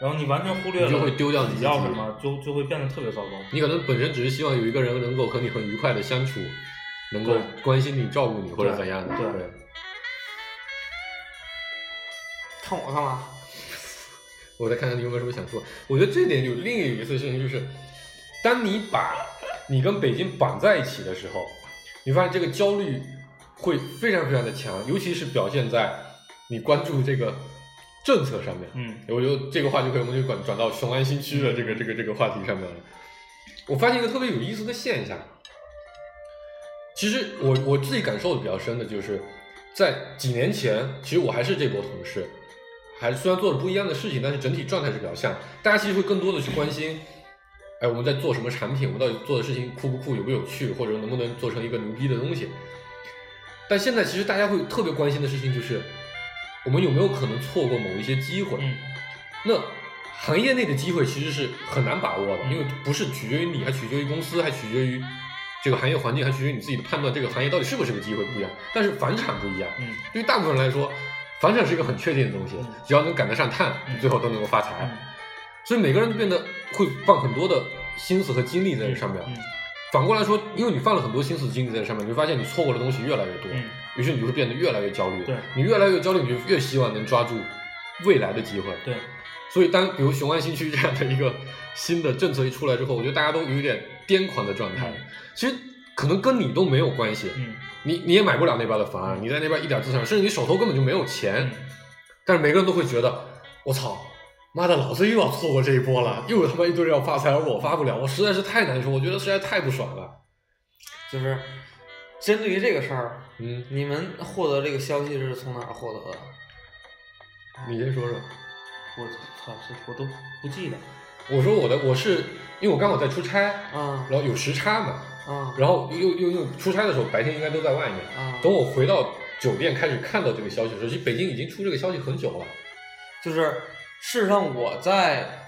然后你完全忽略了你就会丢掉你要什么，就就会变得特别糟糕。你可能本身只是希望有一个人能够和你很愉快的相处，能够关心你、照顾你或者怎样的。对对，看我干嘛？我再看看你有没有什么想说。我觉得这点有另一个事情就是，当你把你跟北京绑在一起的时候，你发现这个焦虑会非常非常的强，尤其是表现在你关注这个政策上面。嗯我觉得这个话就可以，我们就转转到雄安新区的这个这个这个话题上面了。我发现一个特别有意思的现象，其实我我自己感受的比较深的就是，在几年前，其实我还是这波同事，还虽然做了不一样的事情，但是整体状态是比较像。大家其实会更多的去关心，哎，我们在做什么产品，我们到底做的事情酷不酷，有没有趣，或者能不能做成一个牛逼的东西。但现在其实大家会特别关心的事情就是，我们有没有可能错过某一些机会？嗯那行业内的机会其实是很难把握的，嗯因为不是取决于你，还取决于公司，还取决于这个行业环境，还取决于你自己的判断，这个行业到底是不是个机会不一样。但是房产不一样，嗯对于大部分人来说，房产是一个很确定的东西嗯，只要能赶得上趟，你最后都能够发财。嗯所以每个人都变得会放很多的心思和精力在这上面。嗯反过来说，因为你放了很多心思精力在这上面，你会发现你错过的东西越来越多，嗯于是你就会变得越来越焦虑。对你越来越焦虑，你就越希望能抓住未来的机会。对，所以当比如雄安新区这样的一个新的政策一出来之后，我觉得大家都有点癫狂的状态。嗯其实可能跟你都没有关系，嗯你你也买不了那边的房，你在那边一点资产，甚至你手头根本就没有钱。嗯但是每个人都会觉得，我操，妈的，老子又要错过这一波了，又有他妈一堆人要发财，而我发不了，我实在是太难受，我觉得实在太不爽了。就是针对于这个事儿，嗯，你们获得这个消息是从哪儿获得的？你先说说。我操，这我都不记得。我说我的，我是因为我刚好在出差，啊然后有时差嘛，啊然后又又又出差的时候白天应该都在外面，啊！等我回到酒店开始看到这个消息的时候，其实北京已经出这个消息很久了。就是事实上我在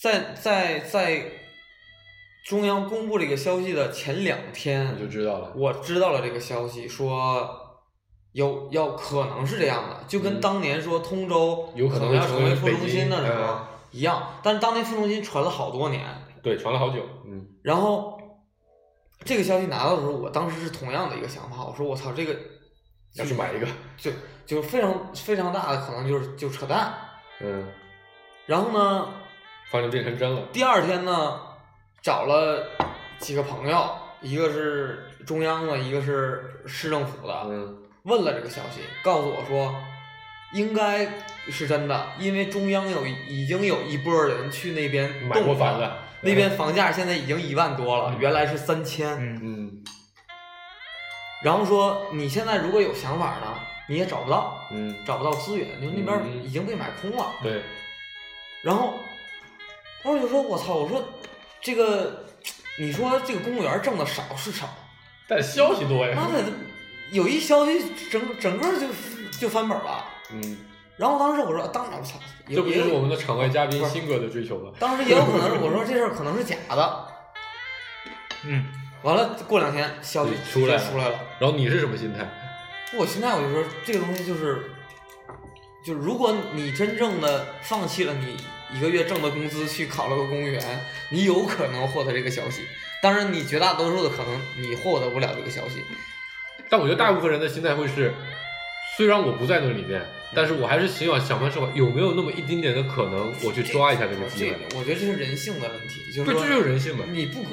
在在在中央公布这个消息的前两天，我就知道了。我知道了这个消息，说有要可能是这样的，就跟嗯当年说通州有可能能要成为副中心的时候嗯一样，但是当年副中心传了好多年，对，传了好久。嗯，然后这个消息拿到的时候，我当时是同样的一个想法，我说我操，这个要去买一个。就就非常非常大的可能就是就扯淡。嗯，然后呢，发现变成真了。第二天呢，找了几个朋友，一个是中央的，一个是市政府的，嗯问了这个消息，告诉我说应该是真的，因为中央有已经有一波人去那边买动过房了。那边房价现在已经一万多了，嗯原来是三千。嗯嗯然后说你现在如果有想法呢，你也找不到，嗯，找不到资源，就那边嗯已经被买空了。对，然后，然后我就说，我操，我说这个，你说这个公务员挣的少是少，但消息多呀。妈的，有一消息整整个就就翻本了。嗯，然后当时我说，当然我操，这不就是我们的场外嘉宾新哥的追求吗？当时也有可能是，我说这事儿可能是假的。嗯，完了，过两天消息出来出来了。然后你是什么心态？我现在我就说这个东西就是，就如果你真正的放弃了你一个月挣的工资去考了个公务员，你有可能获得这个消息。当然，你绝大多数的可能你获得不了这个消息。但我觉得大部分人的心态会是，虽然我不在那里面，但是我还是希望想方设法，有没有那么一丁点的可能，我去抓一下这个机这会。我觉得这是人性的问题，就是这就是人性嘛。你不可，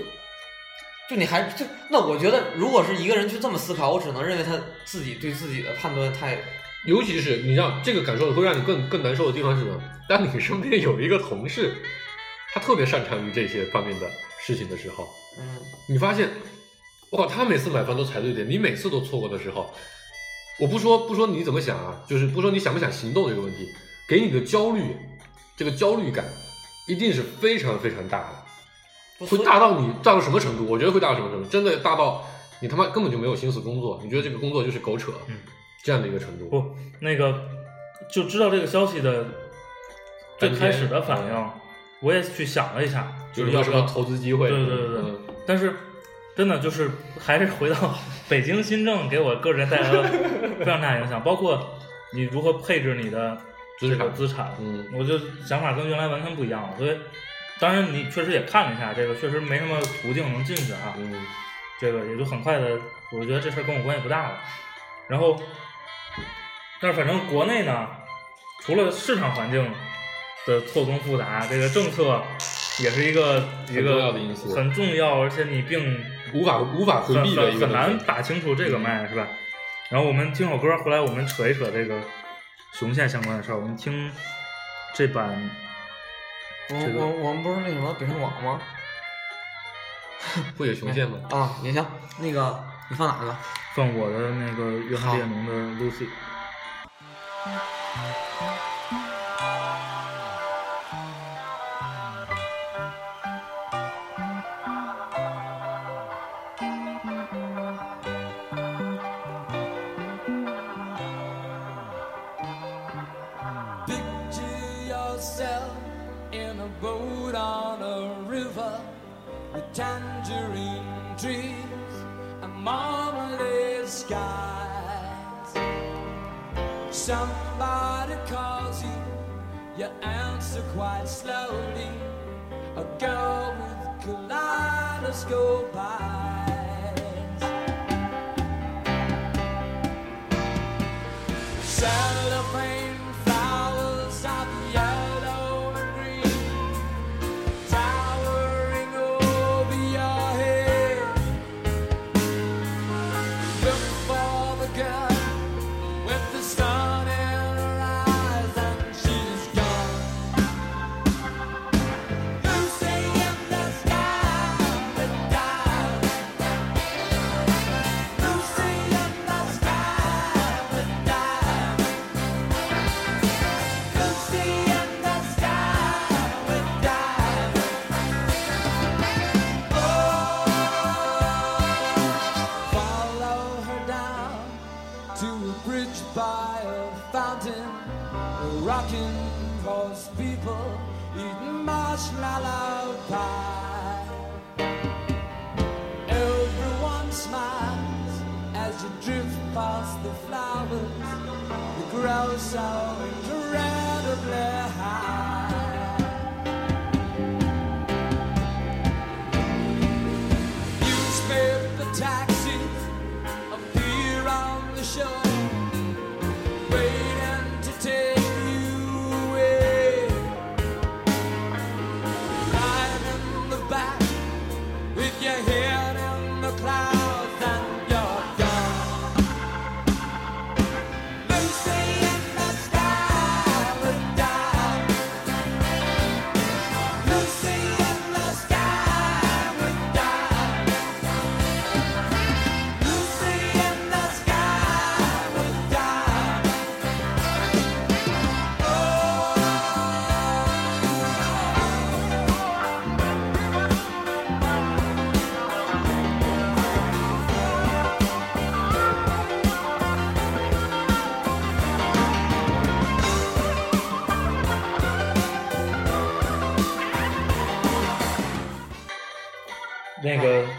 就你还就那我觉得，如果是一个人去这么思考，我只能认为他自己对自己的判断太尤其是你让这个感受会让你更更难受的地方是什么？当你身边有一个同事，他特别擅长于这些方面的事情的时候，嗯你发现，我靠，他每次买房都踩对点，你每次都错过的时候，我不说不说你怎么想啊，就是不说你想不想行动这个问题，给你的焦虑，这个焦虑感一定是非常非常大的。会大到你大到什么程度？我觉得会大到什么程度？真的大到你他妈根本就没有心思工作，你觉得这个工作就是狗扯，嗯这样的一个程度。不，那个就知道这个消息的最开始的反应，我也去想了一下，就是有什么要不要投资机会？对对对对嗯但是真的就是还是回到北京新政给我个人带来了非常大影响，包括你如何配置你的资产这个资产，嗯我就想法跟原来完全不一样了。所以，当然你确实也看了一下，这个确实没什么途径能进去啊，嗯这个也就很快的，我觉得这事儿跟我关系不大了。然后，但是反正国内呢，除了市场环境的错综复杂，这个政策也是一个一个很重要，而且你并无法无法回避的一个很很难打清楚这个脉，是吧？然后我们听首歌，回来我们扯一扯这个雄县相关的事儿。我们听这版我这个我我们不是那什么北上广吗？不也雄县吗？啊，也行。那个你放哪个？放我的那个约翰列侬的 Lucy。go by.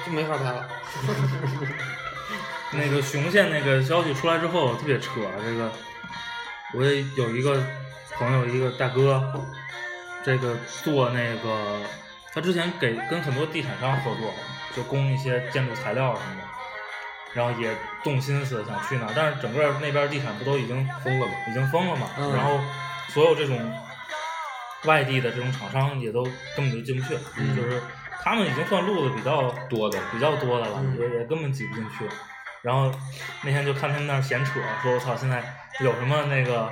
就没法拍了。那个雄县那个消息出来之后特别扯，这个我也有一个朋友，一个大哥，这个做那个他之前给跟很多地产商合作，就供一些建筑材料什么的，然后也动心思想去那儿，但是整个那边地产不都已经封了吗？已经封了嘛，嗯然后所有这种外地的这种厂商也都根本就进不去，嗯就是他们已经算路子比较多的比较多的了，嗯也也根本挤不进去。然后那天就看他们那儿闲扯，说我操，现在有什么那个，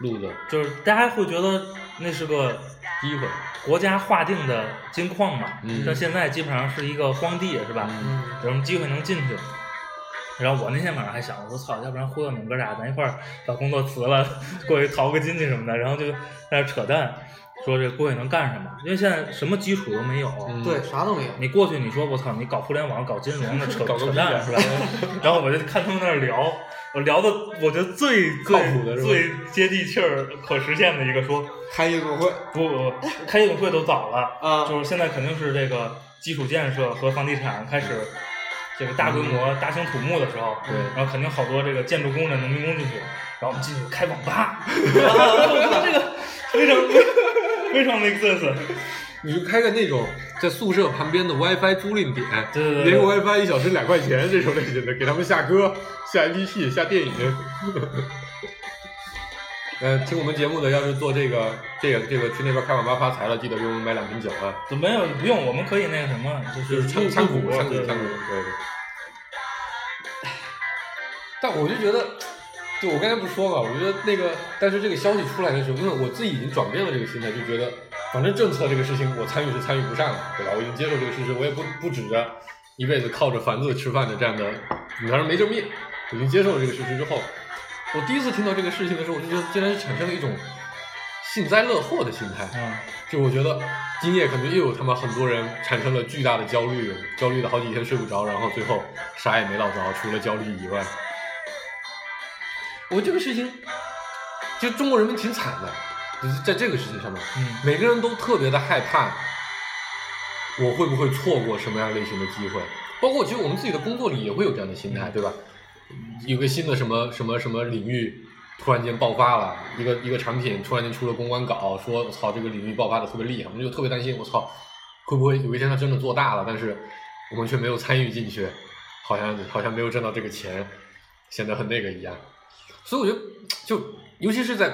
路子就是大家会觉得那是个机会，国家划定的金矿嘛，嗯但现在基本上是一个荒地，是吧？嗯有什么机会能进去？然后我那天晚上还想，我说操，要不然忽悠你们哥俩，咱一块儿把工作辞了，过去淘个金去什么的，然后就在那扯淡，说这过去能干什么？因为现在什么基础都没有，嗯对，啥都没有。你过去你说我操，你搞互联网、搞金融的 扯扯淡是吧？然后我就看他们那儿聊，我聊的我觉得最靠谱的最接地气儿、可实现的一个说，开夜总会不不，不开夜总会都早了，啊，就是现在肯定是这个基础建设和房地产开始这个大规模、大兴土木的时候，对然后肯定好多这个建筑工人、农民工进去，然后我们进去开网吧，我觉得这个非常非常 make sense，你就开个那种在宿舍旁边的 WiFi 租赁点，对对对。连个 WiFi 一小时两块钱这种类型的，给他们下歌、下 APP、下电影。呃，听我们节目的，要是做这个、这个、这个去那边开网吧发财了，记得给我们买两瓶酒啊，就没有？不用，我们可以那个什么，就就是是仓仓库、仓库、对对仓库，对对对。但我就觉得，就我刚才不是说嘛，我觉得那个，但是这个消息出来的时候，因为我自己已经转变了这个心态，就觉得反正政策这个事情我参与是参与不上了，对吧？我已经接受这个事实，我也不不指着一辈子靠着房子吃饭的这样的女孩没这命，我已经接受了这个事实之后，我第一次听到这个事情的时候，我就觉得竟然是产生了一种幸灾乐祸的心态。嗯，就我觉得今夜可能又有他妈很多人产生了巨大的焦虑，焦虑的好几天睡不着，然后最后啥也没捞着，除了焦虑以外。我这个事情，就中国人民挺惨的，就是在这个事情上面，嗯每个人都特别的害怕，我会不会错过什么样类型的机会？包括其实我们自己的工作里也会有这样的心态，对吧？有个新的什么什么什么领域突然间爆发了，一个一个产品突然间出了公关稿，说我操这个领域爆发的特别厉害，我们就特别担心，我操会不会有一天它真的做大了，但是我们却没有参与进去，好像好像没有挣到这个钱，显得很那个一样。所以我觉得，就尤其是在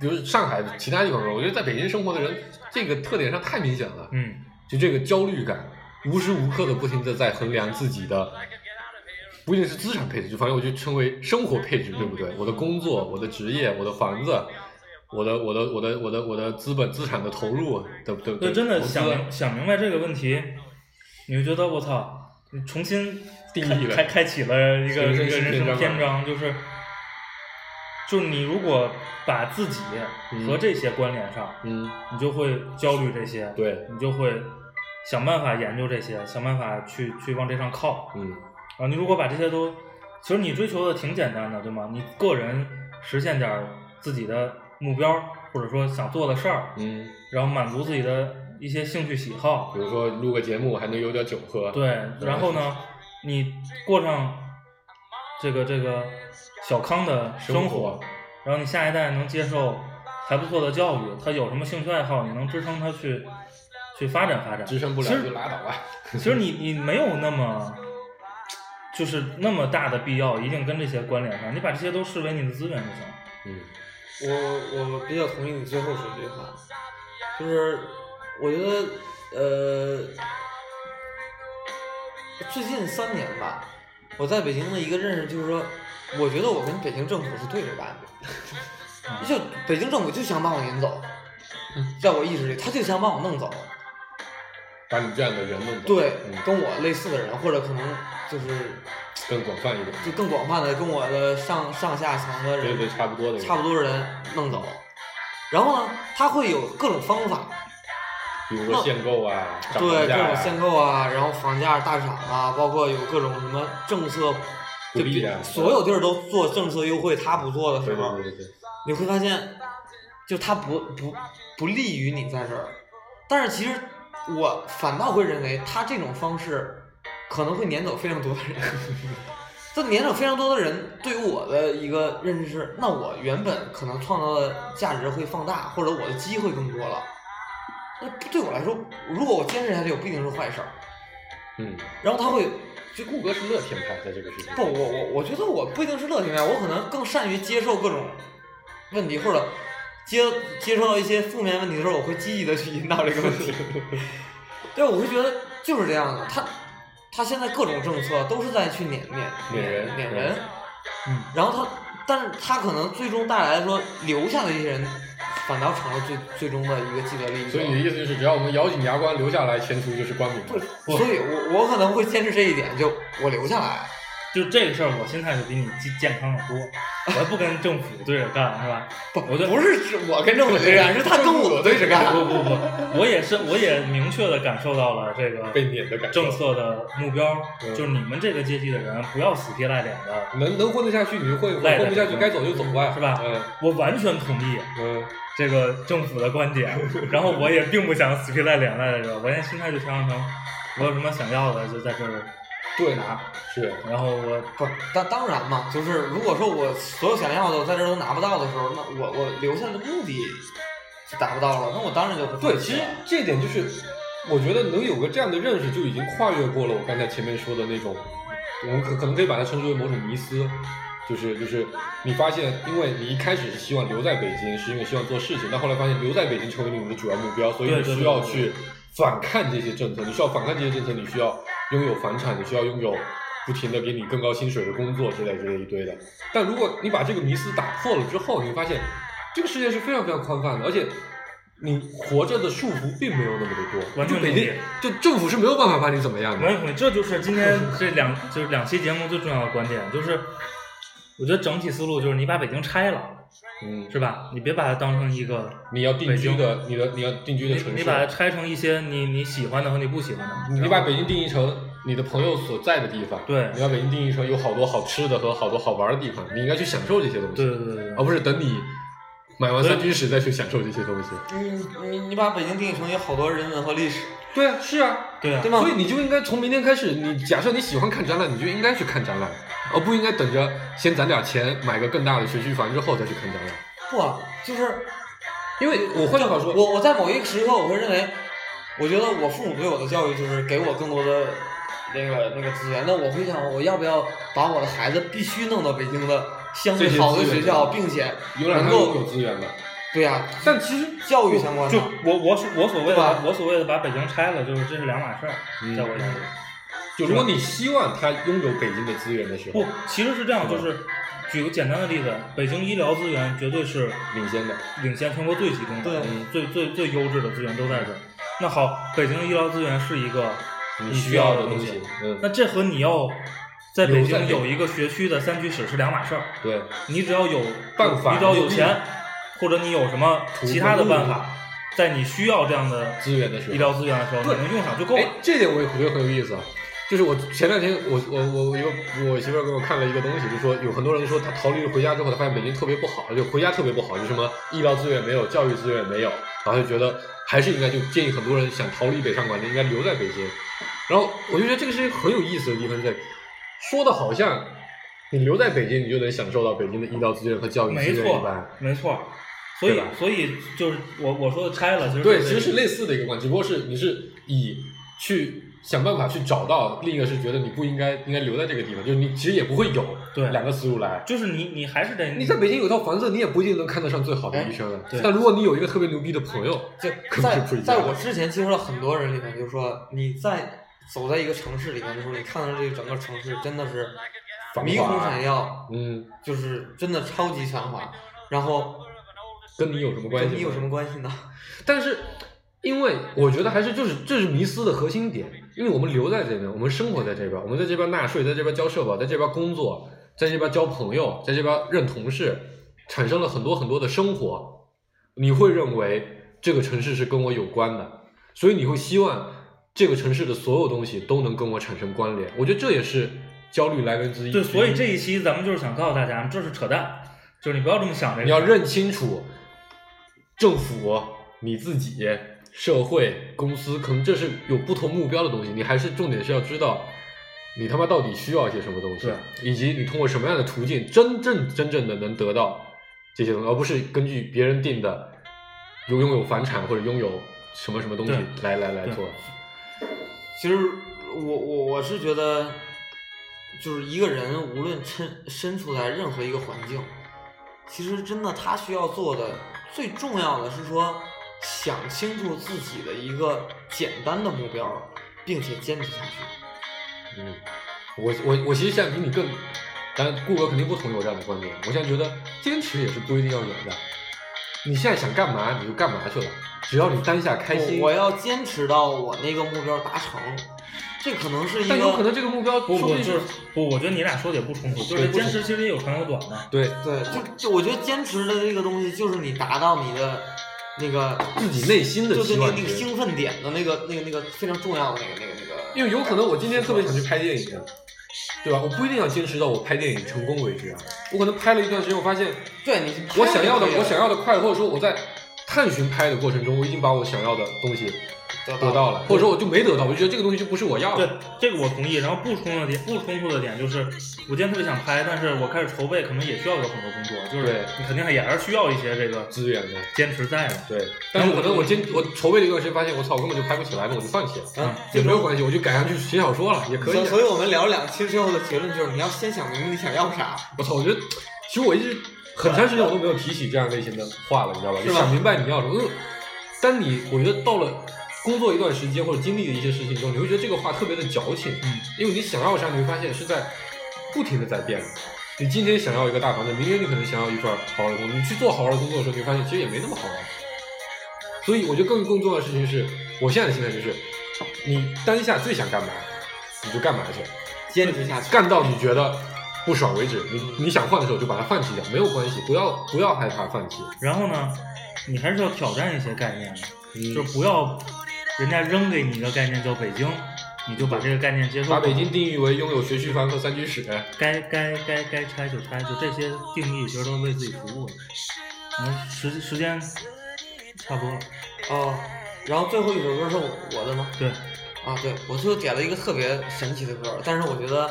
比如上海其他地方，我觉得在北京生活的人，这个特点上太明显了。嗯，就这个焦虑感，无时无刻的不停的在衡量自己的，不一定是资产配置，就反正我就称为生活配置，对不对？我的工作、我的职业、我的房子、我的、我的、我的、我的、我的资本资产的投入，对不对？就真的想想明白这个问题，你会觉得我操，你重新开定义了开开启了一个人生一个人生篇章，就是，就是你如果把自己和这些关联上，嗯，你就会焦虑这些，对，你就会想办法研究这些，想办法去去往这上靠。嗯，啊，你如果把这些都，其实你追求的挺简单的，对吗？你个人实现点儿自己的目标，或者说想做的事儿，嗯，然后满足自己的一些兴趣喜好比，如说录个节目还能有点酒喝，对，然后呢，你过上这个这个小康的生生活，然后你下一代能接受还不错的教育，他有什么兴趣爱好，你能支撑他去去发展发展。支撑不了其实就拉倒吧。其实你你没有那么，就是那么大的必要，一定跟这些关联上，你把这些都视为你的资源就行。嗯，我我比较同意你最后说这句话，就是我觉得呃，最近三年吧，我在北京的一个认识就是说，我觉得我跟北京政府是对着干的，就北京政府就想把我撵走，在我意识里，他就想把我弄走。把你这样的人弄走，对嗯，跟我类似的人，或者可能就是更广泛一点，就更广泛的跟我的上上下层的人对对，差不多的人，差不多的人弄走。然后呢，他会有各种方法，比如说限购啊，涨对各种限购啊，然后房价大涨啊，包括有各种什么政策就所有地儿都做政策优惠，他不做的时对对候，对对对，你会发现，就他不不不利于你在这儿。但是其实我反倒会认为他这种方式可能会撵走非常多的人。这撵走非常多的人，对于我的一个认知是，那我原本可能创造的价值会放大，或者我的机会更多了。那对我来说，如果我坚持下去，我不一定是坏事儿。嗯，然后他会就顾哥是乐天派，在这个事情上不，我我我觉得我不一定是乐天派，我可能更善于接受各种问题，或者接接受到一些负面问题的时候，我会积极的去引导这个问题。对，我会觉得就是这样的。他他现在各种政策都是在去撵撵撵人撵人，嗯，然后他，但是他可能最终带来说留下的一些人，反倒成了最最终的一个既得利益者。所以你的意思就是，只要我们咬紧牙关留下来，前途就是光明的。所以我我可能会坚持这一点，就我留下来。就这个事儿，我心态就比你健健康的多。我不跟政府对着干，是吧？不，我就不是指我跟政府对着干，是他跟我对着干。不不不，我也是，我也明确的感受到了这个被撵的感受政策的目标，嗯就是你们这个阶级的人不要死皮赖脸的。能能混得下去你就混，混不下去该走就走吧，是吧嗯我完全同意嗯，这个政府的观点，然后我也并不想死皮赖脸来着，我现在心态就调整成，我有什么想要的就在这儿对拿，是。然后我不，当当然嘛，就是如果说我所有想要的在这儿都拿不到的时候，那我我留下的目的就达不到了，那我当然就不对，其实这点就是，我觉得能有个这样的认识，就已经跨越过了我刚才前面说的那种，我们可可能可以把它称之为某种迷思，就是就是你发现，因为你一开始是希望留在北京，是因为希望做事情，但后来发现留在北京成为你的主要目标，所以你需要去反抗这些政策，你需要反抗这些政策，你需要拥有房产，你需要拥有。不停的给你更高薪水的工作之类之类一堆的，但如果你把这个迷思打破了之后，你会发现这个世界是非常非常宽泛的，而且你活着的束缚并没有那么的多。完全就北京，就政府是没有办法把你怎么样的。完全同意，这就是今天这两就是两期节目最重要的观点，就是我觉得整体思路就是你把北京拆了，嗯，是吧？你别把它当成一个你要定居的，你的你要定居的城市，你把它拆成一些你你喜欢的和你不喜欢的，你把北京定义成你的朋友所在的地方，对你把北京定义成有好多好吃的和好多好玩的地方，你应该去享受这些东西，对对对对对而不是等你买完三居室再去享受这些东西。你你你把北京定义成有好多人文和历史，对啊，是啊，对啊。对，吗？所以你就应该从明天开始，你假设你喜欢看展览，你就应该去看展览，而不应该等着先攒点钱买个更大的学区房之后再去看展览。不啊，就是因为我换句话说，我我在某一个时刻，我会认为，我觉得我父母对我的教育就是给我更多的那个那个资源，那我会想，我要不要把我的孩子必须弄到北京的相对好的学校，并且能够有资源的，对呀、但其实教育相关的。就，我我所我所谓的我所谓的把北京拆了，就是这是两码事儿，嗯。在我眼里。就如果你希望他拥有北京的资源的时候不，，其实是这样，就是举个简单的例子，北京医疗资源绝对是领先的，领先全国最集中的，最最最优质的资源都在这儿。那好，北京的医疗资源是一个你需需要的东西，嗯，那这和你要在北留在北京有一个学区的三居室是两码事儿。对，你只要有办法你只要有钱，或者你有什么其他的办法，在你需要这样的资源的时候医疗资源的时候，你能用上就够哎了。，这点我也觉得很有意思啊。就是我前两天我我我我一个我媳妇儿给我看了一个东西，就说有很多人说他逃离回家之后，他发现北京特别不好，就回家特别不好，就什么医疗资源没有，教育资源没有，然后就觉得还是应该就建议很多人想逃离北上广的应该留在北京。然后我就觉得这个是一个很有意思的地方，在说的好像你留在北京你就能享受到北京的医疗资源和教育资没错源一般。，没错。所以所以就是我我说的拆了，其实对，其实是类似的一个观点，只不过是你是以去想办法去找到，另一个是觉得你不应该应该留在这个地方，就是你其实也不会有对两个思路来。就是你你还是得你在北京有套房子，你也不一定能看得上最好的医生啊。对但如果你有一个特别牛逼的朋友，就可是在在我之前接触到很多人里面，就是说你在走在一个城市里面的时候，你看到这个整个城市真的是繁华迷空闪耀，嗯，就是真的超级繁华。然后跟你有什么关系？跟你有什么？关系呢？但是，因为我觉得还是就是这是迷思的核心点，因为我们留在这边，我们生活在这边，我们在这边纳税，在这边交社保，在这边工作，在这边交朋友，在这边认同事，产生了很多很多的生活，你会认为这个城市是跟我有关的，所以你会希望这个城市的所有东西都能跟我产生关联。我觉得这也是焦虑来源之一。对，所以这一期咱们就是想告诉大家，这是扯淡，就是你不要这么想这个。你要认清楚政府、你自己社会、公司，可能这是有不同目标的东西。你还是重点是要知道，你他妈到底需要一些什么东西，以及你通过什么样的途径，真正真正的能得到这些东西，而不是根据别人定的有拥有房产或者拥有什么什么东西来来来做。其实我我我是觉得，就是一个人无论身身处在任何一个环境，其实真的他需要做的最重要的是说，想清楚自己的一个简单的目标，并且坚持下去。嗯，我我我其实现在比你更，当然顾哥肯定不同意我这样的观点。我现在觉得坚持也是不一定要有的，你现在想干嘛你就干嘛去了，只要你当下开心。我我要坚持到我那个目标达成，这可能是一个，但有可能这个目标不不就是不我觉得你俩说的也不冲突，就是坚持其实也有长有短嘛。对对，就就我觉得坚持的这个东西，就是你达到你的那个自己内心的就是。那个那个兴奋点的那个那个那个非常重要的那个那个那个。因为有可能我今天特别想去拍电影，对吧？我不一定要坚持到我拍电影成功为止啊。我可能拍了一段时间，我发现对你我想要的我想要的快乐，或者说我在探寻拍的过程中，我已经把我想要的东西得得到了，或者说我就没得到，我就觉得这个东西就不是我要的对的。，这个我同意。然后不冲的点，不冲突的点就是，我今天特别想拍，但是我开始筹备，可能也需要有很多工作，就是你肯定也还是需要一些这个资源的，坚持在的。对。但是可能我坚我筹备了一段时间，发现我操，根本就拍不起来，那我就放弃了。嗯，也没有关系，我就改上去写小说了，也可以啊。所所以我们聊了两期之后的结论就是，你要先想明白你想要啥。我操，我觉得其实我一直很长时间我都没有提起这样类型的话了，你知道吧？吧就想明白你要什么。因为当你我觉得到了工作一段时间或者经历的一些事情中，你会觉得这个话特别的矫情。嗯，因为你想要啥，你会发现是在不停的在变的。你今天想要一个大房子，明天你可能想要一份好好的工作。你去做好好的工作的时候，你会发现其实也没那么好玩。所以我觉得更更重要的事情是，我现在的心态就是，你当下最想干嘛，你就干嘛去。坚持下去。干到你觉得不爽为止，你你想换的时候就把它放弃掉，没有关系，不要不要害怕放弃。然后呢，你还是要挑战一些概念的，嗯就是不要人家扔给你一个概念叫北京，你就把这个概念接受。把北京定义为拥有学区房和三居室，该该该该拆就拆，就这些定义其实都是为自己服务的。嗯，时时间差不多了，哦，然后最后一首歌是我的吗？对，啊，对，我就点了一个特别神奇的歌，但是我觉得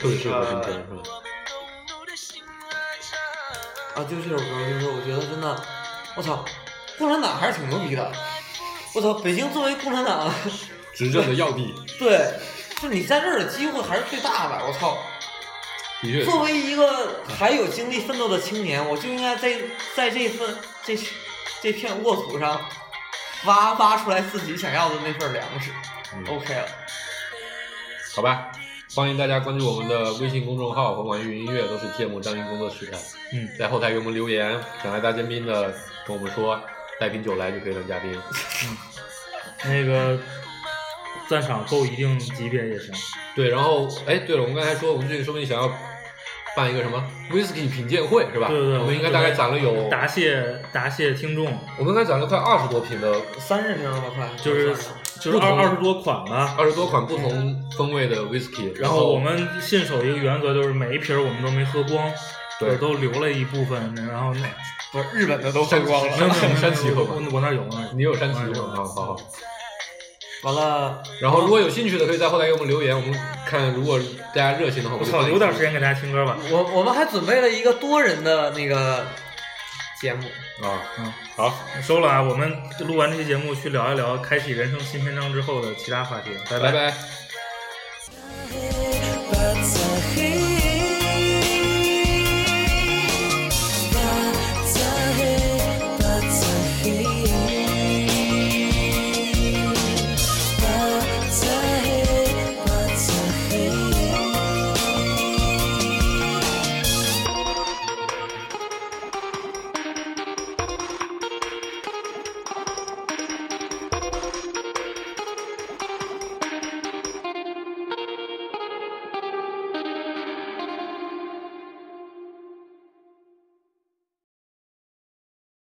特别适合春天，呃是吧？啊，就这首歌，就是我觉得真的，我操，共产党还是挺牛逼的。我操，北京作为共产党，执政的要地，对，就你在这儿的机会还是最大的。我操，的确是作为一个还有精力奋斗的青年，我就应该在在这份这这片沃土上挖挖出来自己想要的那份粮食。嗯 OK 了，好吧。欢迎大家关注我们的微信公众号和网易云音乐，都是芥末张云工作室的。嗯，在后台给我们留言，想来大嘉宾的跟我们说，带瓶酒来就可以当嘉宾。那个赞赏够一定级别也行。对，然后哎，对了，我们刚才说，我们这个说不定想要办一个什么 whisky 品鉴会，是吧？对对对，我们应该大概攒了有，答谢答谢听众，我们应该攒了快二十多瓶的，三十瓶了吧，快就是就是二二十多款吧。二十多款不同风味的 whisky，然后我们信守一个原则，就是每一瓶我们都没喝光，对都留了一部分，然后那不是日本的都山喝光了。没有没有没有 山崎喝我光我我那儿有，我那儿有你有山崎吗？啊，好好。完了，然后如果有兴趣的，可以在后台给我们留言，我们看如果大家热情的话，我操，留点时间给大家听歌吧。我我们还准备了一个多人的那个节目。啊。嗯，好，收了啊。我们录完这期节目，去聊一聊开启人生新篇章之后的其他话题。拜拜拜。